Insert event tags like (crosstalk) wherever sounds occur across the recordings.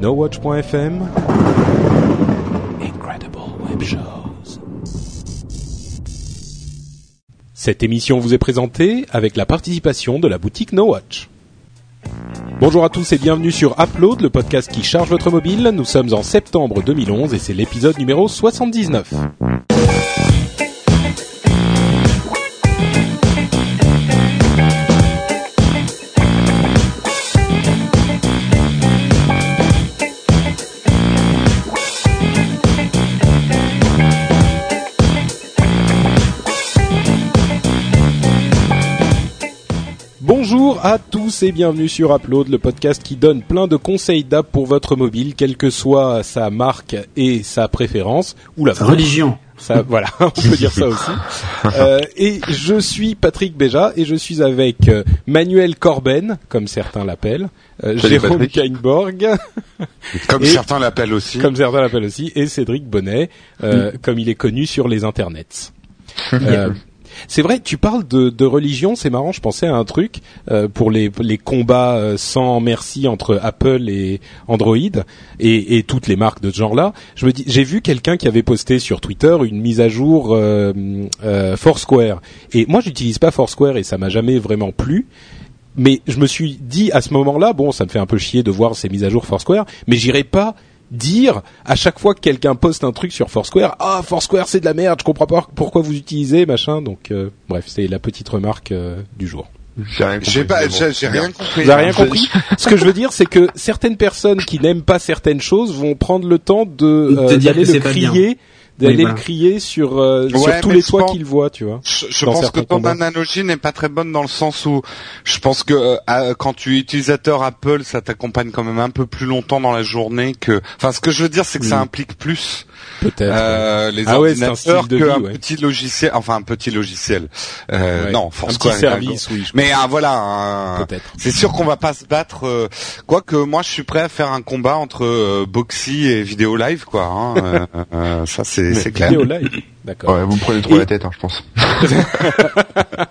NoWatch.fm Incredible Web Shows. Cette émission vous est présentée avec la participation de la boutique NoWatch. Bonjour à tous et bienvenue sur Upload, le podcast qui charge votre mobile. Nous sommes en septembre 2011 et c'est l'épisode numéro 79. Bonjour à tous et bienvenue sur Upload, le podcast qui donne plein de conseils d'app pour votre mobile, quelle que soit sa marque et sa préférence ou la. Religion. Ça, voilà, (laughs) on peut dire ça aussi. (laughs) Euh, et je suis Patrick Béja et je suis avec euh, Manuel Corben, comme certains l'appellent, euh, Jérôme. Kainborg, (laughs) Comme Et- certains l'appellent aussi. comme certains l'appellent aussi, et Cédric Bonnet, euh, comme il est connu sur les internets. C'est vrai, tu parles de, de religion, c'est marrant, je pensais à un truc euh, pour les, les combats euh, sans merci entre Apple et Android et, et toutes les marques de ce genre-là. J'ai vu quelqu'un qui avait posté sur Twitter une mise à jour euh, euh, Foursquare et moi j'utilise pas Foursquare et ça m'a jamais vraiment plu. Mais je me suis dit à ce moment-là, bon, ça me fait un peu chier de voir ces mises à jour Foursquare, mais j'irai pas dire à chaque fois que quelqu'un poste un truc sur Foursquare, ah Foursquare c'est de la merde, je comprends pas pourquoi vous utilisez machin. Donc euh, bref, c'est la petite remarque euh, du jour. J'ai rien compris. J'ai pas, j'ai rien compris. Vous avez rien compris Ce que je veux dire, c'est que certaines personnes qui n'aiment pas certaines choses vont prendre le temps de euh, De dire d'aller que le crier, d'aller Oui, voilà. le crier sur euh, Ouais, sur tous les je toits pense- qu'ils voient, tu vois. Je, pense que ton combats. analogie n'est pas très bonne dans le sens où je pense que euh, quand tu es utilisateur Apple, ça t'accompagne quand même un peu plus longtemps dans la journée que. Enfin, ce que je veux dire, c'est que ça implique plus Peut-être. euh, les Ah ouais, ordinateurs style de qu'un vie, ouais. petit logiciel. Enfin, un petit logiciel. Euh, Ouais. Non, un Foursquare petit service, oui. je- Mais ah, voilà. un-. C'est sûr qu'on va pas se battre. Euh, Quoique moi, je suis prêt à faire un combat entre euh, Boxy et Vidéo Live, quoi. Hein. Euh, euh, ça, c'est c'est clair. Vidéo live. D'accord. Ouais, vous me prenez trop Et- la tête, hein, je pense. (laughs)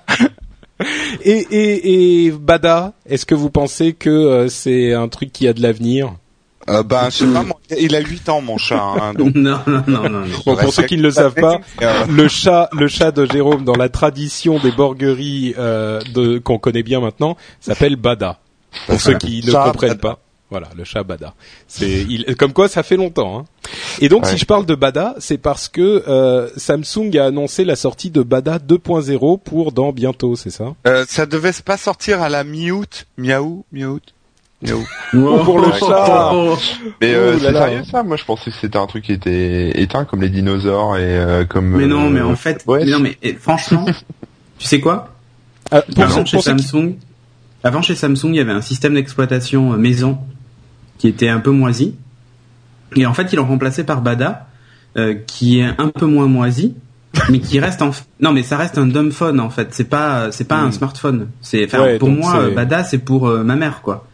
Et, et, et Bada, est-ce que vous pensez que euh, c'est un truc qui a de l'avenir? Euh, ben, je sais pas, il a 8 ans, mon chat. Hein, (laughs) donc, Non, non, non, non. non. Bon, pour ceux qui ne le savent pas, le chat, le chat de Jérôme dans la tradition des borgueries euh, de, qu'on connaît bien maintenant, s'appelle Bada. Pour ceux qui ne Chat comprennent Bada. pas. Voilà, le chat Bada. C'est il, comme quoi ça fait longtemps. Hein. Et donc Ouais. si je parle de Bada, c'est parce que euh, Samsung a annoncé la sortie de Bada 2.0 pour dans bientôt, c'est ça? Euh, ça devait pas sortir à la mi-août, miaou, mi-août, miaou. Ou pour le chat. Mais euh, c'est sérieux ça? Moi je pensais que c'était un truc qui était éteint comme les dinosaures et euh, comme... Mais non, euh, mais en fait, ouais. mais non, mais eh, franchement, tu sais quoi? Ah, pour Avant chez Samsung, avant chez Samsung, il y avait un système d'exploitation euh, maison qui était un peu moisi, et en fait, ils l'ont remplacé par Bada, euh, qui est un peu moins moisi, mais qui reste en non mais ça reste un dumb phone en fait. C'est pas c'est pas un Mm. smartphone. C'est enfin Ouais, pour moi euh, Bada c'est pour euh, ma mère quoi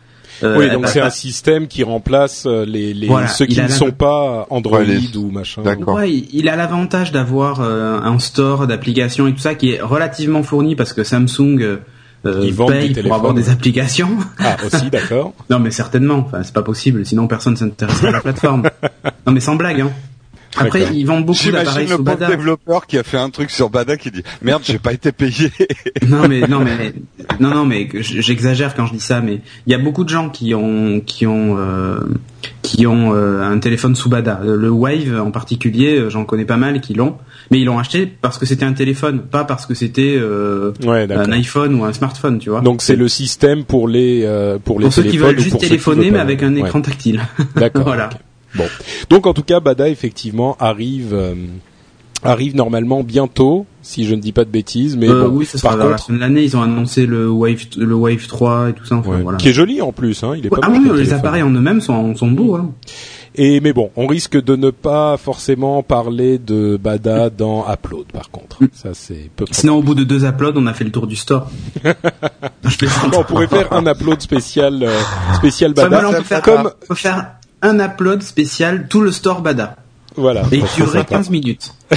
Euh, oui, donc va c'est pas- un système qui remplace euh, les, les Voilà, ceux qui ne sont pas Android Ouais, les- ou machin. D'accord. Ouais, il- a l'avantage d'avoir euh, un store d'applications et tout ça qui est relativement fourni parce que Samsung euh, euh, Ils vendent paye pour avoir des applications. Ah aussi, d'accord. (laughs) non, mais certainement. Enfin, c'est pas possible. Sinon, personne s'intéresserait à la plateforme. (laughs) non, mais sans blague. Hein. Après, ils vendent beaucoup d'appareils le sous Bada. développeur qui a fait un truc sur Bada qui dit merde, j'ai pas été payé. (laughs) non mais non mais non non mais j'exagère quand je dis ça mais il y a beaucoup de gens qui ont qui ont euh, qui ont euh, un téléphone sous Bada le Wave en particulier euh, j'en connais pas mal qui l'ont mais ils l'ont acheté parce que c'était un téléphone pas parce que c'était euh, Ouais, un iPhone ou un smartphone tu vois Donc c'est le système pour les euh, pour les pour ceux qui veulent juste téléphoner mais avec un Ouais. écran tactile (laughs) D'accord. Voilà. Bon. Donc en tout cas, Bada effectivement arrive euh, arrive normalement bientôt, si je ne dis pas de bêtises, mais Euh, bon, oui ça sera par vers la contre, fin de l'année ils ont annoncé le Wave le Wave 3 et tout ça enfin, ouais, voilà qui est joli en plus, hein, il est Ouais, pas ah oui le les appareils en eux-mêmes sont sont beaux hein. Et mais bon, on risque de ne pas forcément parler de Bada dans Upload, par contre. Mm. Ça c'est peu. Sinon, au bout de deux uploads, on a fait le tour du store. (laughs) Plaisante. on pourrait faire un upload spécial euh, spécial Bada, on peut faire, comme on peut faire un upload spécial, tout le store Bada. voilà. Et serait durerait sympa. 15 minutes. (laughs)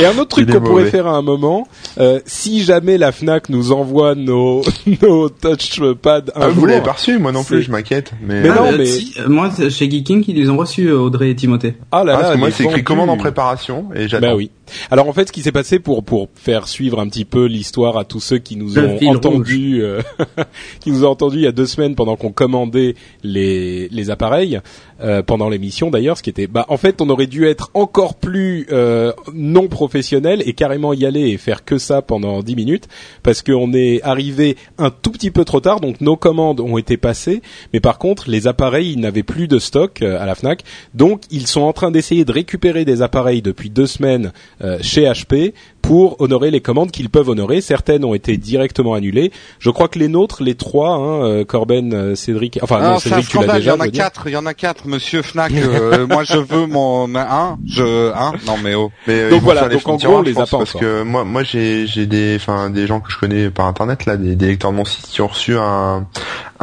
Et un autre truc qu'on pourrait faire à un moment, euh, si jamais la Fnac nous envoie nos (laughs) nos touchpads un Ah, vous jour, l'avez pas reçu, moi non plus, je m'inquiète. Mais, Mais euh, non, euh, mais- si, euh, moi, chez Geeking, ils les ont reçus, euh, Audrey et Timothée. ah là ah, là, parce que moi c'est écrit commande en préparation et j'attends. Bah oui. Alors en fait, ce qui s'est passé pour pour faire suivre un petit peu l'histoire à tous ceux qui nous Le ont entendu, euh, (laughs) qui nous ont entendu il y a deux semaines pendant qu'on commandait les les appareils euh, pendant l'émission d'ailleurs, ce qui était, bah en fait, on aurait dû être encore plus euh, non professionnel et carrément y aller et faire que ça pendant 10 minutes parce qu'on est arrivé un tout petit peu trop tard, donc nos commandes ont été passées, mais par contre les appareils ils n'avaient plus de stock euh, à la Fnac, donc ils sont en train d'essayer de récupérer des appareils depuis deux semaines chez HP pour honorer les commandes qu'ils peuvent honorer. Certaines ont été directement annulées. Je crois que les nôtres, les trois, hein, euh, Corben, euh, Cédric, enfin Ah, non, un Cédric tu l'as scandale. Il y déjà. en a quatre. Il y en a quatre, Monsieur Fnac. euh, moi, je veux mon un. Je un. Non mais oh. Mais, euh, Donc voilà, donc en gros, on les a pas parce que moi, moi j'ai j'ai des, enfin des gens que je connais par internet là, des, des lecteurs de mon site qui ont reçu un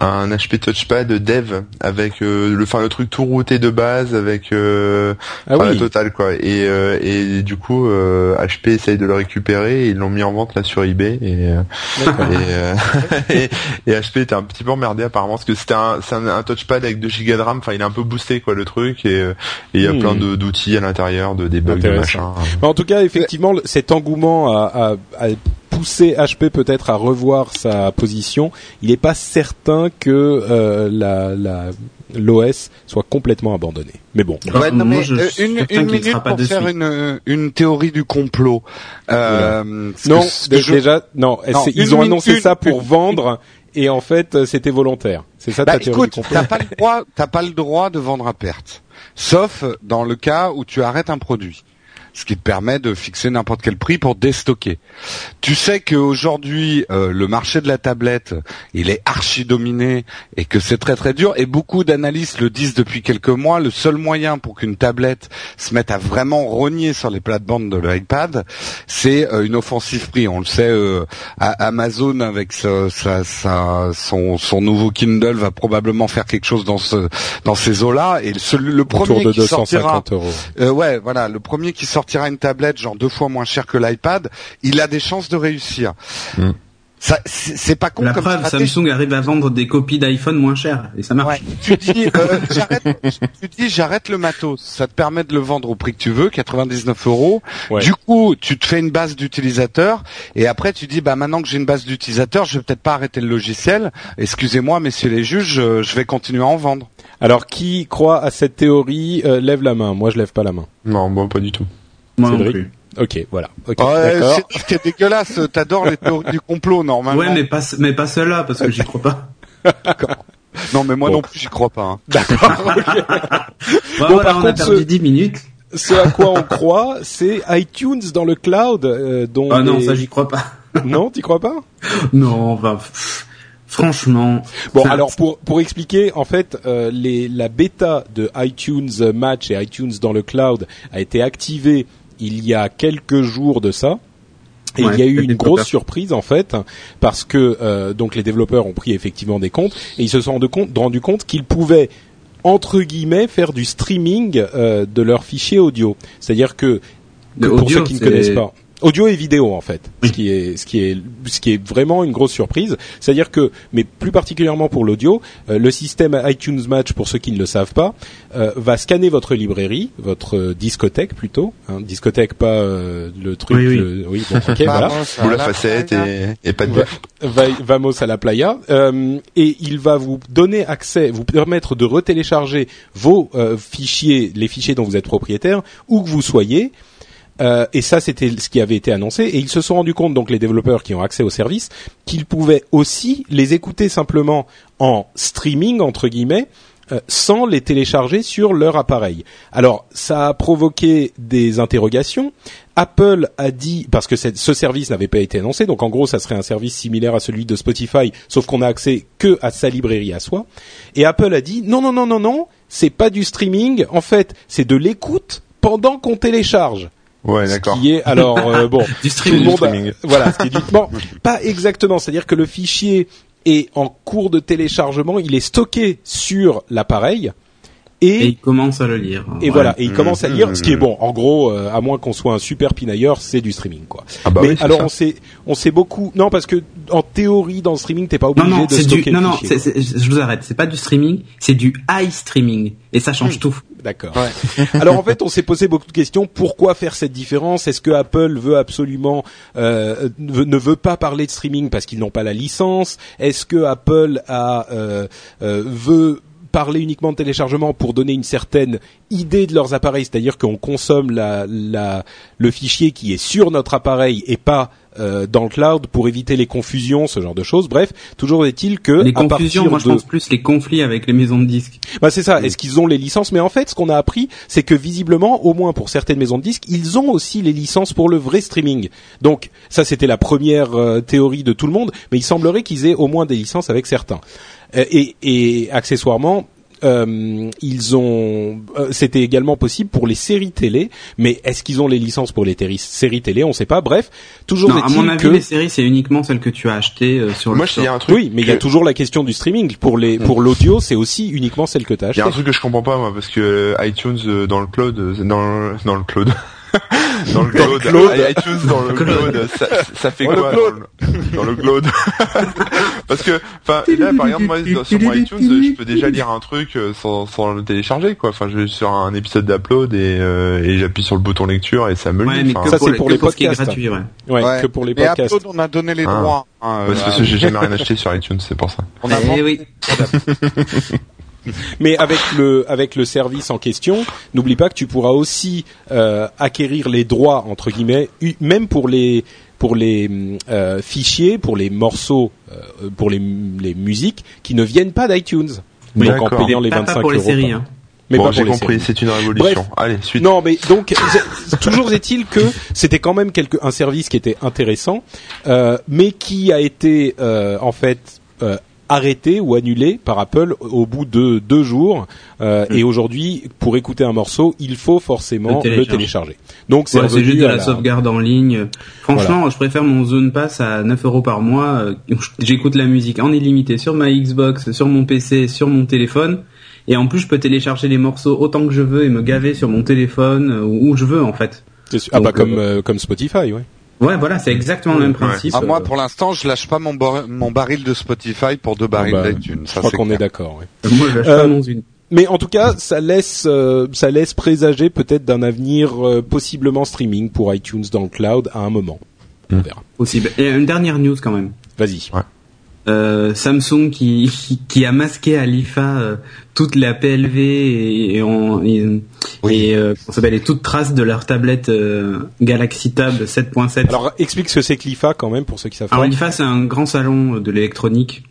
un HP Touchpad Dev avec euh, le, enfin le truc tout routé de base avec euh, Ah la totale quoi. Et euh, et du coup euh, HP essaye de le récupérer, et ils l'ont mis en vente là sur eBay et euh, et, euh, (laughs) et, et HP était un petit peu emmerdé apparemment parce que c'était un, c'est un, un touchpad avec 2 Go de RAM, enfin il est un peu boosté quoi le truc et euh, il y a Hmm. plein de- d'outils à l'intérieur, de debug, de Intéressant. machin. Mais en tout cas, effectivement, cet engouement a, a, a poussé HP peut-être à revoir sa position. Il n'est pas certain que euh, la, la l'OS soit complètement abandonné. Mais bon. Ouais, non, Moi, mais, je euh, une, une minute pour dessus. faire une une théorie du complot. Euh, ce Non, que- ce que dé- je- déjà, non. Non, une ils ont annoncé une- ça pour une- vendre et en fait, euh, c'était volontaire. C'est ça Bah, ta théorie écoute, t'as pas le droit, t'as pas le droit de vendre à perte, sauf dans le cas où tu arrêtes un produit, ce qui te permet de fixer n'importe quel prix pour déstocker. Tu sais qu'aujourd'hui euh, le marché de la tablette, il est archi dominé et que c'est très très dur. Et beaucoup d'analystes le disent depuis quelques mois. Le seul moyen pour qu'une tablette se mette à vraiment rogner sur les plates-bandes de l'iPad, c'est euh, une offensive prix. On le sait, euh, Amazon avec sa- sa- sa- son, son nouveau Kindle va probablement faire quelque chose dans ce dans ces eaux-là. Et le, le Autour premier de qui sortira, 250 euros. euh, ouais, voilà, le premier qui sortira une tablette genre deux fois moins cher que l'iPad, il a des chances de réussir. Mm. Ça, c'est pas con La comme preuve, stratégie. Samsung arrive à vendre des copies d'iPhone moins chères et ça marche. Ouais. Tu dis, euh, (laughs) j'arrête, tu dis, j'arrête le matos. Ça te permet de le vendre au prix que tu veux, 99 euros. Ouais. Du coup, tu te fais une base d'utilisateurs et après tu dis, bah maintenant que j'ai une base d'utilisateurs, je vais peut-être pas arrêter le logiciel. Excusez-moi, messieurs les juges, je, je vais continuer à en vendre. Alors, qui croit à cette théorie euh, Lève la main. Moi, je lève pas la main. Non, bon, pas du tout. Moi non Cédric plus. Ok, voilà. D'accord. c'est dégueulasse. T'adores les théories du complot normalement. Ouais, mais pas, mais pas celle-là parce que j'y crois pas. Non, mais moi Bon. non plus, j'y crois pas. hein. D'accord. (laughs) ok. Bah, Bon, voilà, par on a contre, perdu ce- 10 minutes. Ce à quoi on (laughs) croit, c'est iTunes dans le cloud, euh, dont Ah non, les- ça j'y crois pas. (laughs) non, t'y crois pas? Non, bah, pff, franchement. Bon, alors pour pour expliquer, en fait, euh, les, la bêta de iTunes Match et iTunes dans le cloud a été activée il y a quelques jours de ça. Et Ouais, il y a eu une grosse surprise en fait parce que euh, donc les développeurs ont pris effectivement des comptes et ils se sont rendu compte, rendu compte qu'ils pouvaient entre guillemets faire du streaming euh, de leurs fichiers audio. C'est-à-dire que pour audio, ceux qui ne connaissent pas. Audio et vidéo en fait, Oui. ce qui est ce qui est ce qui est vraiment une grosse surprise. C'est-à-dire que, mais plus particulièrement pour l'audio, euh, le système iTunes Match, pour ceux qui ne le savent pas, euh, va scanner votre librairie, votre euh, discothèque plutôt, hein, discothèque pas euh, le truc, Oui, oui. le- oui bon, ok, voilà. Ou la la facette et, et pas de Va- Vamos à la playa euh, et il va vous donner accès, vous permettre de retélécharger vos euh, fichiers, les fichiers dont vous êtes propriétaire, où que vous soyez. Euh, et ça, c'était ce qui avait été annoncé. Et ils se sont rendus compte, donc les développeurs qui ont accès au service, qu'ils pouvaient aussi les écouter simplement en streaming entre guillemets, euh, sans les télécharger sur leur appareil. Alors, ça a provoqué des interrogations. Apple a dit, parce que ce service n'avait pas été annoncé, donc en gros, ça serait un service similaire à celui de Spotify, sauf qu'on a accès que à sa librairie à soi. Et Apple a dit, non, non, non, non, non, c'est pas du streaming. En fait, c'est de l'écoute pendant qu'on télécharge. Ouais, d'accord. qui est alors euh, (laughs) bon, Du tout le streaming. monde a- streaming. voilà, (laughs) ce qui est du- bon, pas exactement, c'est-à-dire que le fichier est en cours de téléchargement, il est stocké sur l'appareil Et, il commence à le lire. Et voilà, et il commence à lire, ce qui est bon. En gros, euh, à moins qu'on soit un super pinailleur, c'est du streaming, quoi. Ah bah Mais oui, alors ça. on sait, on sait beaucoup. Non, parce que en théorie, dans le streaming, t'es pas obligé Non, non, de stocker du, le non, non, fichier, c'est- c'est- je vous arrête. C'est pas du streaming, c'est du high streaming. Et ça change tout. D'accord. (laughs) Alors en fait, on s'est posé beaucoup de questions. Pourquoi faire cette différence? Est-ce que Apple veut absolument euh, ne ne veut pas parler de streaming parce qu'ils n'ont pas la licence? Est-ce que Apple a euh, euh, veut parler uniquement de téléchargement pour donner une certaine idée de leurs appareils, c'est-à-dire qu'on consomme la, la, le fichier qui est sur notre appareil et pas euh, dans le cloud pour éviter les confusions, ce genre de choses. Bref, toujours est-il que Les confusions, moi je de- pense plus les conflits avec les maisons de disques. bah c'est ça. Est-ce qu'ils ont les licences? Mais en fait, ce qu'on a appris, c'est que visiblement, au moins pour certaines maisons de disques, ils ont aussi les licences pour le vrai streaming. Donc ça, c'était la première euh, théorie de tout le monde. Mais il semblerait qu'ils aient au moins des licences avec certains. Euh, et, et accessoirement. euh, ils ont, euh, c'était également possible pour les séries télé, mais est-ce qu'ils ont les licences pour les séries télé On ne sait pas. Bref, toujours Non, à mon avis, que les séries, c'est uniquement celles que tu as achetées euh, sur Moi, le je- il y a un truc. oui, mais il y a toujours la question du streaming pour les pour l'audio, c'est aussi uniquement celle que tu as Il y a un achetée. truc que je comprends pas moi parce que iTunes euh, dans le cloud euh, dans le, dans le cloud (laughs) (laughs) dans le cloud, cloud. iTunes dans le cloud ça, ça fait Dans quoi le dans le, cloud (laughs) parce que enfin là par exemple moi sur mon iTunes euh, je peux déjà lire un truc euh, sans, sans le télécharger quoi enfin je vais sur un épisode d'upload et, euh, et j'appuie sur le bouton lecture et ça me le Ouais, lit enfin, Ça, c'est pour les podcasts. gratuit, ouais. Ouais, Ouais. que pour les Mais podcasts. Upload, on a donné les Ah. droits. hein, parce euh, que j'ai jamais rien acheté sur iTunes c'est pour ça on a Eh oui. (laughs) (laughs) Mais avec le avec le service en question, n'oublie pas que tu pourras aussi euh, acquérir les droits entre guillemets, même pour les pour les euh, fichiers, pour les morceaux, euh, pour les, les musiques qui ne viennent pas d'iTunes. Oui, Donc en payant les Pas- 25 pas pour les euros séries. par- Hein. Mais bon j'ai les compris séries. c'est une révolution allez suite Non, mais donc (laughs) toujours est-il que c'était quand même quelque, un service qui était intéressant, euh, mais qui a été euh, en fait euh, arrêté ou annulé par Apple au bout de deux jours. Euh, Hmm. Et aujourd'hui, pour écouter un morceau, il faut forcément Le le télécharger. Donc c'est Ouais, juste de la, la- sauvegarde en ligne. Franchement, je préfère mon Zone Pass à 9 euros par mois. euh, (laughs) J'écoute la musique en illimité sur ma Xbox, sur mon PC, sur mon téléphone. Et en plus, je peux télécharger les morceaux autant que je veux et me gaver sur mon téléphone euh, où je veux en fait. Ah bah comme euh, comme Spotify, ouais. Ouais, voilà, c'est exactement le même Ouais. principe. Ah, moi, Euh, pour l'instant, je lâche pas mon, bar- mon baril de Spotify pour deux barils bah, d'iTunes. Je crois qu'on est d'accord. Ouais. euh, moi, je lâche Euh, pas mon Zune. Mais en tout cas, ça laisse euh, ça laisse présager peut-être d'un avenir euh, possiblement streaming pour iTunes dans le cloud à un moment. On Hmm. verra. Possible. Et une dernière news quand même. Vas-y. Euh, Samsung qui, (laughs) qui, a masqué à l'IFA euh, toute la PLV et, et, on- et, Oui. et, euh, s'appelle, toute trace de leur tablette euh, Galaxy Tab 7.7. Alors explique ce que c'est que l'IFA quand même pour ceux qui savent Alors l'IFA c'est un grand salon de l'électronique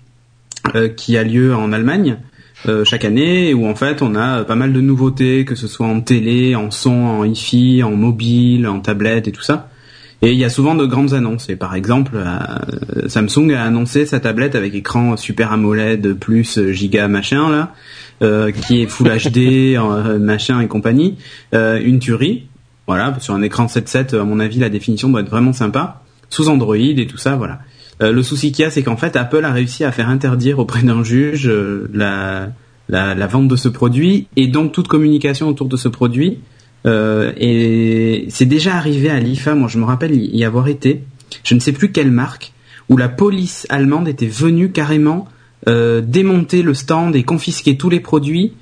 euh, qui a lieu en Allemagne euh, chaque année où en fait on a pas mal de nouveautés que ce soit en télé, en son, en hi-fi, en mobile, en tablette et tout ça. Et il y a souvent de grandes annonces. Et par exemple, euh, Samsung a annoncé sa tablette avec écran Super AMOLED plus giga machin là, euh, qui est Full HD (laughs) euh, machin et compagnie, euh, une tuerie. Voilà, sur un écran 7.7, à mon avis, la définition doit être vraiment sympa. Sous Android et tout ça, voilà. Euh, le souci qu'il y a, c'est qu'en fait, Apple a réussi à faire interdire auprès d'un juge euh, la, la, la vente de ce produit et donc toute communication autour de ce produit. Euh, et c'est déjà arrivé à l'IFA, moi je me rappelle y avoir été, je ne sais plus quelle marque, où la police allemande était venue carrément euh, démonter le stand et confisquer tous les produits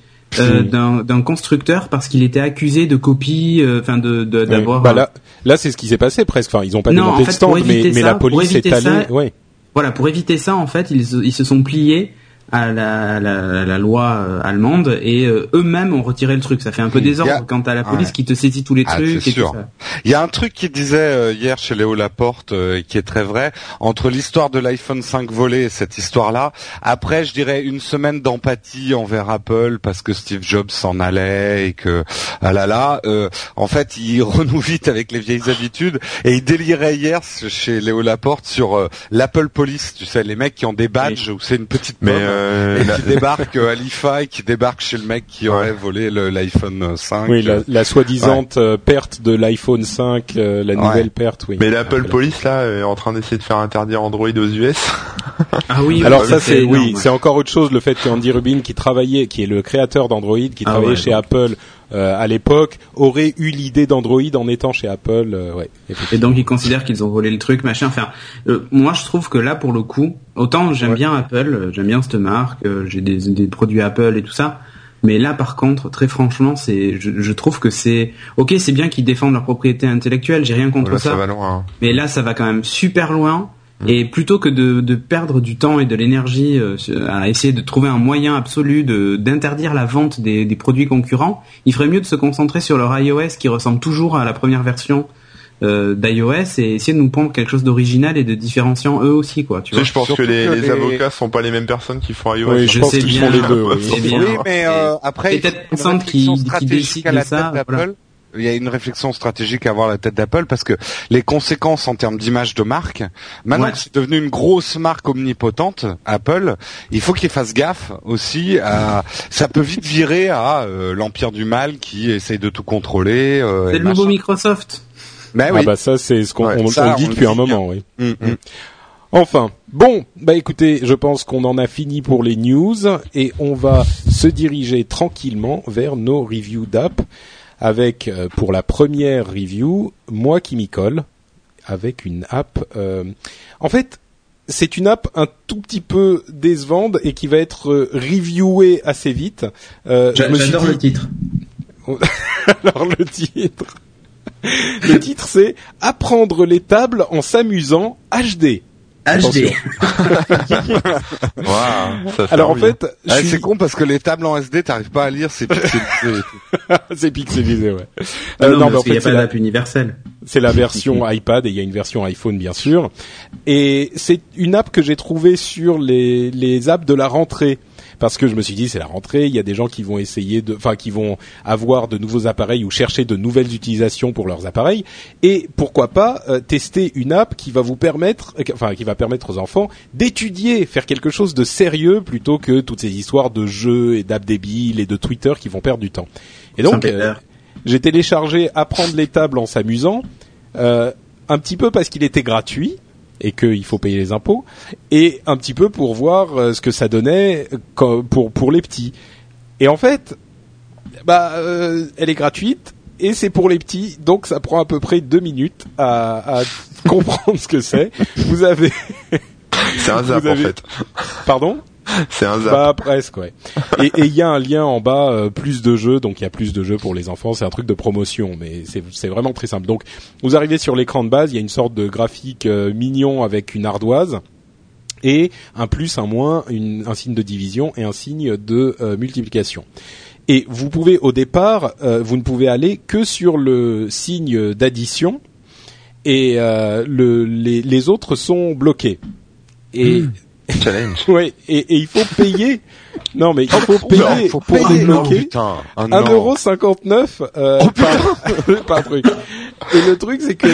euh, d'un d'un constructeur parce qu'il était accusé de copie, enfin de- d'avoir. Bah là, là c'est ce qui s'est passé presque. Enfin, ils ont pas Non, démonté en le fait, stand, pour mais, la police est allée. Ouais. Voilà, pour éviter ça, en fait, ils, ils se sont pliés à la, la, la loi euh, allemande et euh, eux-mêmes ont retiré le truc. Ça fait un peu Il y désordre a- quand t'as la police Ouais. qui te saisit tous les Ah, trucs c'est et sûr. tout ça. Il y a un truc qui disait euh, hier chez Léo Laporte euh, qui est très vrai entre l'histoire de l'iPhone 5 volé et cette histoire-là. Après, je dirais une semaine d'empathie envers Apple parce que Steve Jobs s'en allait et que ah là là, euh, en fait, il (laughs) renoue vite avec les vieilles habitudes et il délirait hier chez Léo Laporte sur euh, l'Apple Police. Tu sais, les mecs qui ont des badges où c'est une petite Mais. Euh, et la- qui (laughs) débarque euh, à l'IFA et qui débarque chez le mec qui aurait volé l'iPhone 5. Oui, la, la soi-disant euh, perte de l'iPhone 5, euh, la Ouais. nouvelle perte, oui. Mais l'Apple Police là est en train d'essayer de faire interdire Android aux US. (laughs) Ah oui. Alors oui, ça c'est oui, c'est encore autre chose le fait qu'Andy Rubin qui travaillait, qui est le créateur d'Android, qui Ah travaillait ouais, chez donc. Apple euh, à l'époque, aurait eu l'idée d'Android en étant chez Apple. euh, ouais, Et donc ils considèrent qu'ils ont volé le truc, machin. Enfin, euh, moi je trouve que là pour le coup, autant j'aime Ouais. bien Apple, euh, j'aime bien cette marque, euh, j'ai des, des produits Apple et tout ça. Mais là par contre, très franchement, c'est, je, je trouve que c'est, ok, c'est bien qu'ils défendent leur propriété intellectuelle, j'ai rien contre Là, ça. ça va loin. hein. Mais là, ça va quand même super loin. Et plutôt que de, de perdre du temps et de l'énergie euh, à essayer de trouver un moyen absolu de d'interdire la vente des, des produits concurrents, il ferait mieux de se concentrer sur leur iOS qui ressemble toujours à la première version d'iOS et essayer de nous prendre quelque chose d'original et de différenciant eux aussi, quoi. Tu Tu sais, vois je pense Surtout que les, que les les- avocats sont pas les mêmes personnes qui font iOS. Oui, hein. je je pense sais qu'ils bien, font les deux. oui. c'est bien. Oui, mais euh, après, Et il y a peut-être une Tencent qui- réflexion qui décide à la de ça, tête voilà. d'Apple. Il y a une réflexion stratégique à avoir à la tête d'Apple parce que les conséquences en termes d'image de marque, maintenant Ouais. que c'est devenu une grosse marque omnipotente, Apple, il faut qu'il fasse gaffe aussi à, ça peut vite virer à euh, l'empire du mal qui essaye de tout contrôler. euh, C'est le nouveau. Microsoft. Ben Ah oui. bah ça c'est ce qu'on Ouais, dit depuis un moment, oui. Mm, mm. Enfin, bon, bah écoutez, je pense qu'on en a fini pour les news et on va se diriger tranquillement vers nos reviews d'app avec euh, pour la première review moi qui m'y colle avec une app. euh, en fait, c'est une app un tout petit peu décevante et qui va être euh, reviewée assez vite. Euh, je me suis J'adore dit- le titre. (laughs) alors le titre. Le titre c'est Apprendre les tables en s'amusant HD. HD. (laughs) Waouh, ça fait Alors en fait, Ah, suis- C'est con parce que les tables en SD, t'arrives pas à lire, c'est pixelisé. (laughs) c'est pixelisé, ouais. Ah Euh, non, non, mais en parce qu'il n'y fait, a c'est pas la, d'app universelle. c'est la version (laughs) iPad et il y a une version iPhone bien sûr. Et c'est une app que j'ai trouvée sur les, les apps de la rentrée. Parce que je me suis dit c'est la rentrée, il y a des gens qui vont essayer de, enfin qui vont avoir de nouveaux appareils ou chercher de nouvelles utilisations pour leurs appareils. Et pourquoi pas euh, tester une app qui va vous permettre, euh, enfin qui va permettre aux enfants d'étudier, faire quelque chose de sérieux plutôt que toutes ces histoires de jeux et d'apps débiles et de Twitter qui vont perdre du temps. Et donc euh, j'ai téléchargé Apprendre les tables en s'amusant, euh, un petit peu parce qu'il était gratuit et qu'il faut payer les impôts, et un petit peu pour voir euh, ce que ça donnait euh, pour pour les petits. Et en fait, bah, euh, elle est gratuite et c'est pour les petits, donc ça prend à peu près deux minutes à, à (laughs) comprendre ce que c'est. Vous avez, C'est un zap vous en avez- fait. pardon? (laughs) C'est un zap. bah presque ouais. (laughs) Et et il y a un lien en bas euh, plus de jeux donc il y a plus de jeux pour les enfants, c'est un truc de promotion mais c'est c'est vraiment très simple. Donc vous arrivez sur l'écran de base, il y a une sorte de graphique euh, mignon avec une ardoise et un plus, un moins, une, un signe de division et un signe de euh, multiplication. Et vous pouvez au départ, euh, vous ne pouvez aller que sur le signe d'addition et euh, le, les, les autres sont bloqués. Et Challenge. (laughs) Ouais, et, et il faut payer. Non, mais il faut Non, payer faut pour payer. Oh, débloquer putain. Ah, non. 1,59€ euh, par, par truc. Et le truc, c'est que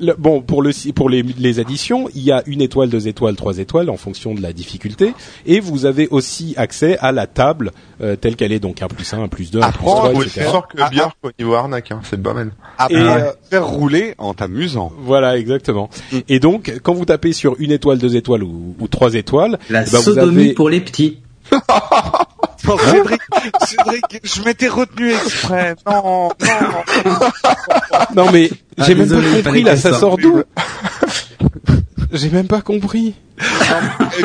le- bon pour le pour les, les additions, il y a une étoile, deux étoiles, trois étoiles en fonction de la difficulté, et vous avez aussi accès à la table euh, telle qu'elle est, donc un plus un, un plus deux, un plus trois, etc. que Ah, Björk au niveau arnaque, hein, c'est pas mal. Après, Et, euh, faire rouler en t'amusant. Voilà, exactement. Mm. Et donc, quand vous tapez sur une étoile, deux étoiles ou, ou trois étoiles, La eh ben, vous sodomie avez- pour les petits. (laughs) Non, Cédric, Cédric, je m'étais retenu exprès. Non, non. (laughs) Non mais Ah, j'ai même pas compris là, ça sort d'où (laughs) J'ai même pas compris.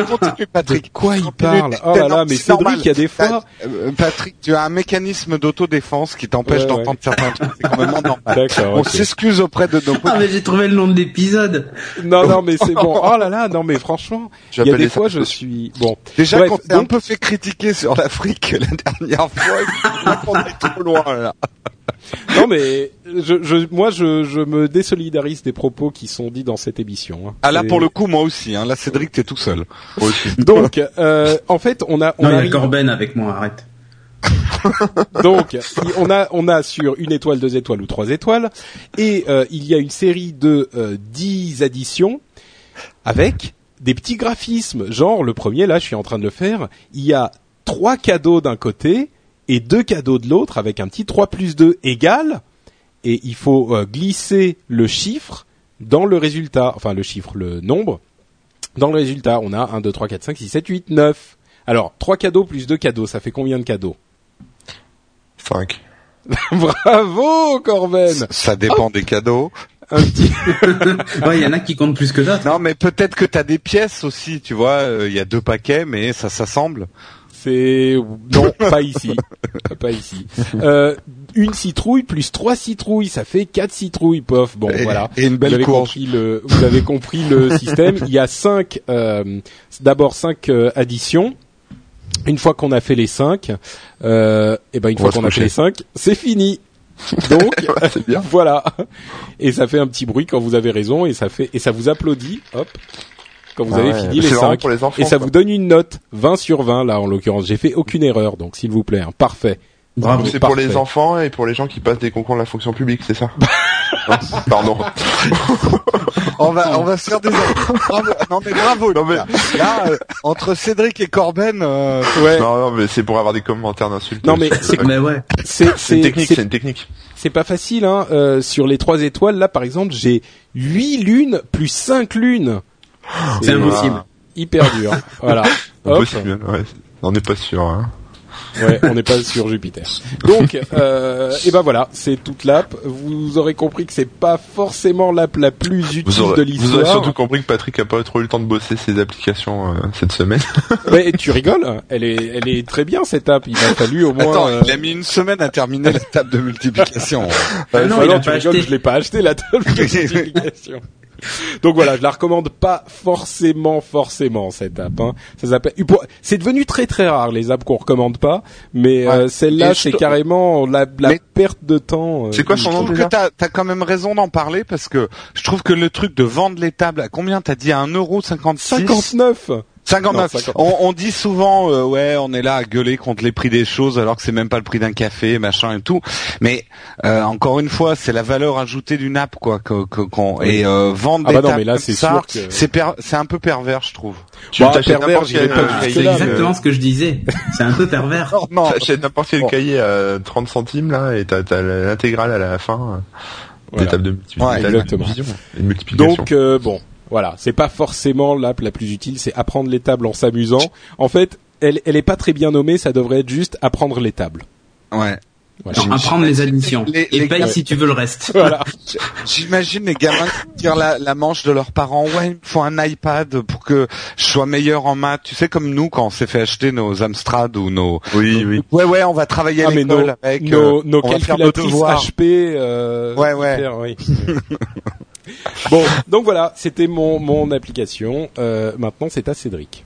Continue, Patrick. De quoi il Continue, parle Oh là là, mais. Cédric, il y a des fois. Euh, Patrick, tu as un mécanisme d'autodéfense qui t'empêche Ouais, d'entendre certains trucs. C'est quand même normal. (laughs) D'accord. On s'excuse auprès de nos Ah mais j'ai trouvé le nom de l'épisode. Non non mais c'est bon. Oh là là, non mais franchement, il y a des fois je suis bon. Déjà Bref, qu'on s'est un peu fait critiquer sur l'Afrique (laughs) la dernière fois, qu'on est trop loin là. Non mais je, je moi je, je me désolidarise des propos qui sont dits dans cette émission. hein. Ah là pour le coup moi aussi, hein. là Cédric t'es tout seul. Moi aussi. (laughs) Donc euh, en fait on a on Non, il y a arrive- Corben avec moi, arrête. (laughs) Donc, on a on a sur une étoile, deux étoiles ou trois étoiles, et euh, il y a une série de euh, 10 additions avec des petits graphismes. Genre le premier là, je suis en train de le faire. Il y a trois cadeaux d'un côté et deux cadeaux de l'autre avec un petit 3 plus 2 égale et il faut euh, glisser le chiffre dans le résultat, enfin le chiffre, le nombre. Dans le résultat, on a 1, 2, 3, 4, 5, 6, 7, 8, 9. Alors, 3 cadeaux plus 2 cadeaux, ça fait combien de cadeaux? 5. (laughs) Bravo, Corben Ça dépend des cadeaux. Un petit... (laughs) Ouais, il y en a qui comptent plus que d'autres. Non, mais peut-être que t'as des pièces aussi, tu vois. euh, Il y a deux paquets, mais ça s'assemble. C'est... Non, (laughs) pas ici. pas ici. Euh, une citrouille plus trois citrouilles, ça fait quatre citrouilles, pof. Bon, Et- voilà. Et une Vous avez courge. compris le, vous avez compris le (laughs) système. Il y a cinq, euh, d'abord cinq euh, additions. Une fois qu'on a fait les cinq, euh, et ben une On fois qu'on a fait les cinq, c'est fini. Donc (laughs) bien. voilà. Et ça fait un petit bruit quand vous avez raison et ça fait et ça vous applaudit. Hop. Quand vous Ah avez ouais. fini les C'est vraiment cinq. pour les enfants. Et ça quoi. vous donne une note 20 sur 20 là en l'occurrence. J'ai fait aucune erreur donc s'il vous plaît, hein. parfait. Bravo. C'est pour les enfants et pour les gens qui passent des concours de la fonction publique, c'est ça Non, (laughs) Pardon. On va, on va se faire des. Bravo. Non mais bravo. Non, mais- Lucas. Là, euh, entre Cédric et Corben, euh, Ouais. Non, non, mais c'est pour avoir des commentaires d'insultes. Non, mais c'est- Mais ouais. C'est C'est une technique, c'est- c'est une technique. c'est pas facile hein. Euh, sur les trois étoiles là par exemple, j'ai 8 lunes plus 5 lunes. C'est impossible. Hyper dur. voilà. (laughs) Impossible, ouais. On n'est pas sûr, hein. Ouais, on n'est pas sur Jupiter. (laughs) Donc, euh, et ben voilà, c'est toute l'app. Vous aurez compris que c'est pas forcément l'app la plus utile Vous aurez, de vous aurez l'histoire. surtout compris que Patrick a pas trop eu le temps de bosser ses applications euh, cette semaine. (laughs) Ouais, tu rigoles Elle est, elle est très bien cette app. Il a fallu au moins. attends, euh, il a mis une semaine à terminer la table de multiplication. Ah non, a tu rigoles, acheté. je l'ai pas acheté la table de multiplication. Donc voilà, je la recommande pas forcément, forcément cette app. Hein. Ça s'appelle. C'est devenu très très rare les apps qu'on recommande pas, mais Ouais. euh, celle-là c'est carrément la, la Mais- perte de temps. euh, C'est quoi son nom que t'as as quand même raison d'en parler parce que je trouve que le truc de vendre les tables à combien? T'as dit à 1,56€ 59 59. Non, 50. On, on dit souvent, euh, ouais, on est là à gueuler contre les prix des choses alors que c'est même pas le prix d'un café, machin et tout. Mais euh, encore une fois, c'est la valeur ajoutée d'une app, quoi. Que, que- qu'on- et euh, vendre Ah des bah non, mais là, comme c'est ça, sûr que- c'est per- c'est un peu pervers, je trouve. Tu Bah, t'achètes pervers, n'importe quel pas euh, (laughs) jusque-là, C'est cahier, mais- exactement ce que je disais. C'est un peu pervers. Non, non. T'achètes n'importe quel Bon. cahier à 30 centimes là et t'as t'as l'intégrale à la fin euh, Voilà. tables de multiplication. Ouais, exactement. Et de multiplication. Donc euh, bon, voilà, c'est pas forcément l'app la plus utile, c'est apprendre les tables en s'amusant. En fait, elle, elle est pas très bien nommée, ça devrait être juste apprendre les tables. Ouais. Voilà. Non, apprendre les additions. Les- Et les- paye si tu veux le reste. (laughs) Voilà. J'imagine les gamins qui tirent la, la manche de leurs parents. Ouais, il me faut un iPad pour que je sois meilleur en maths. Tu sais, comme nous, quand on s'est fait acheter nos Amstrad ou nos... oui, oui. Ouais, ouais, on va travailler à Ah nos, l'école avec... nos, euh, nos nos calculatrices. HP. Euh, Ouais, ouais. oui. (laughs) (laughs) bon, donc voilà, c'était mon mon application. Euh, maintenant, c'est à Cédric.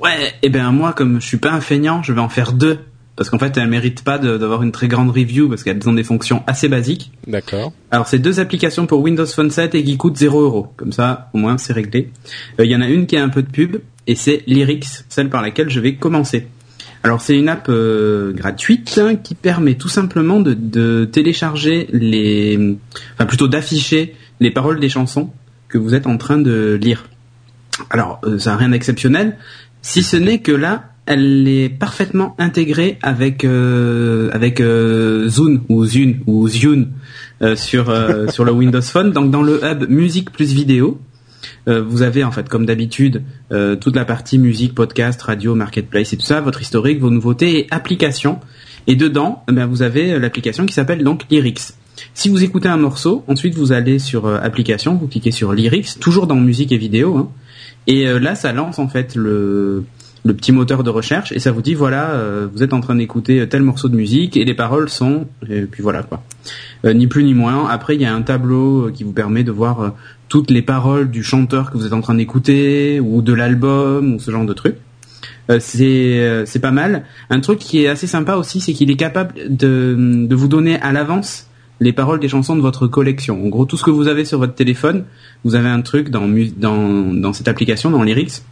Ouais, et ben moi, comme je suis pas un feignant, je vais en faire deux. Parce qu'en fait, elles méritent pas d'avoir une très grande review parce qu'elles ont des fonctions assez basiques. D'accord. Alors, c'est deux applications pour Windows Phone 7 et qui coûtent 0 euros. Comme ça, au moins, c'est réglé. Euh, Il y en a une qui a un peu de pub et c'est Lyrics, celle par laquelle je vais commencer. Alors, c'est une app euh, gratuite hein, qui permet tout simplement de, de télécharger les, enfin plutôt d'afficher les paroles des chansons que vous êtes en train de lire. Alors, euh, ça n'a rien d'exceptionnel, si ce n'est que là, elle est parfaitement intégrée avec euh, avec euh, Zune ou Zune ou Zune euh, sur (laughs) sur le Windows Phone. Donc dans le hub musique plus vidéo, vous avez en fait comme d'habitude toute la partie musique, podcast, radio, marketplace et tout ça, votre historique, vos nouveautés et applications. Et dedans, eh vous avez l'application qui s'appelle donc Lyrics. Si vous écoutez un morceau, ensuite vous allez sur euh, application, vous cliquez sur Lyrics, toujours dans musique et vidéo, hein, et euh, là ça lance en fait le le petit moteur de recherche et ça vous dit voilà euh, vous êtes en train d'écouter tel morceau de musique et les paroles sont et puis voilà quoi. Ni plus ni moins. Après il y a un tableau qui vous permet de voir toutes les paroles du chanteur que vous êtes en train d'écouter ou de l'album ou ce genre de truc. C'est c'est pas mal. Un truc qui est assez sympa aussi c'est qu'il est capable de de vous donner à l'avance les paroles des chansons de votre collection en gros tout ce que vous avez sur votre téléphone vous avez un truc dans dans dans cette application dans Lyrics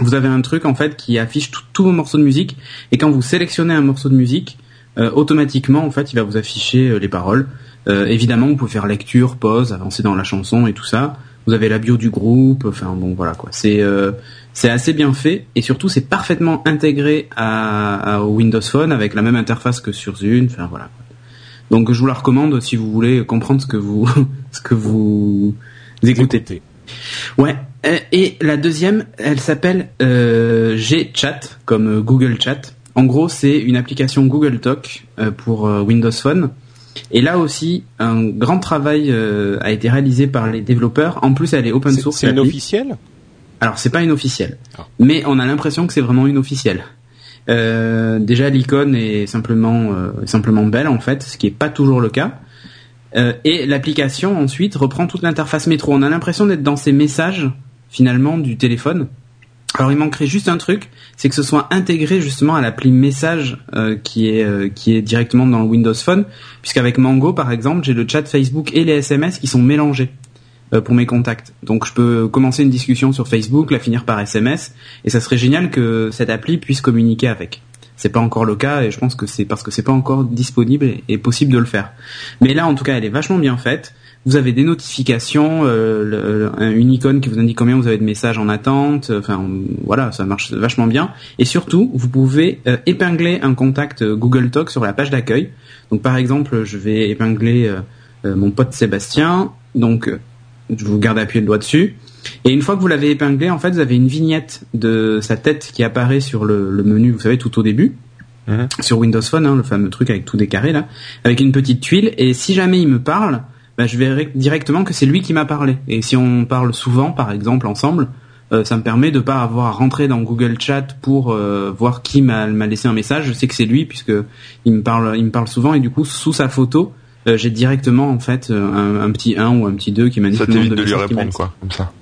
vous avez un truc en fait qui affiche tous vos morceaux de musique et quand vous sélectionnez un morceau de musique euh, automatiquement en fait il va vous afficher euh, les paroles Euh, évidemment vous pouvez faire lecture pause avancer dans la chanson et tout ça vous avez la bio du groupe. Enfin bon, voilà quoi. C'est c'est assez bien fait et surtout c'est parfaitement intégré à, à, Windows Phone avec la même interface que sur Zune. Enfin voilà. Donc je vous la recommande si vous voulez comprendre ce que vous (laughs) ce que vous écoutez. Ouais. Et la deuxième, elle s'appelle euh, Gchat comme Google Chat. En gros, c'est une application Google Talk euh, pour euh, Windows Phone. Et là aussi, un grand travail euh, a été réalisé par les développeurs. En plus, elle est open source. C'est une officielle? Alors, c'est pas une officielle, ah. mais on a l'impression que c'est vraiment une officielle. Euh, déjà, l'icône est simplement belle en fait, ce qui est pas toujours le cas. et l'application ensuite reprend toute l'interface métro. On a l'impression d'être dans ces messages finalement du téléphone. Alors il manquerait juste un truc, c'est que ce soit intégré justement à l'appli message euh, qui est euh, qui est directement dans Windows Phone, puisqu'avec Mango par exemple, j'ai le chat Facebook et les SMS qui sont mélangés euh, pour mes contacts. Donc je peux commencer une discussion sur Facebook, la finir par SMS, et ça serait génial que cette appli puisse communiquer avec. C'est pas encore le cas et je pense que c'est parce que c'est pas encore disponible et possible de le faire. Mais là en tout cas elle est vachement bien faite vous avez des notifications, euh, une icône qui vous indique combien vous avez de messages en attente. Enfin, voilà, ça marche vachement bien. Et surtout, vous pouvez euh, épingler un contact Google Talk sur la page d'accueil. Donc, par exemple, je vais épingler euh, mon pote Sébastien. Donc, je vous garde appuyé le doigt dessus. Et une fois que vous l'avez épinglé, en fait, vous avez une vignette de sa tête qui apparaît sur le, menu, vous savez, tout au début. Mhm. Sur Windows Phone, hein, le fameux truc avec tout des carrés là, avec une petite tuile. Et si jamais il me parle, bah, je verrai directement que c'est lui qui m'a parlé. Et si on parle souvent, par exemple, ensemble, euh, ça me permet de pas avoir à rentrer dans Google Chat pour euh, voir qui m'a laissé un message. Je sais que c'est lui puisque il me parle, il me parle souvent et du coup sous sa photo, euh, j'ai directement en fait un, petit 1 ou un petit 2 qui m'a Ça t'évite de, de lui répondre quoi, comme ça.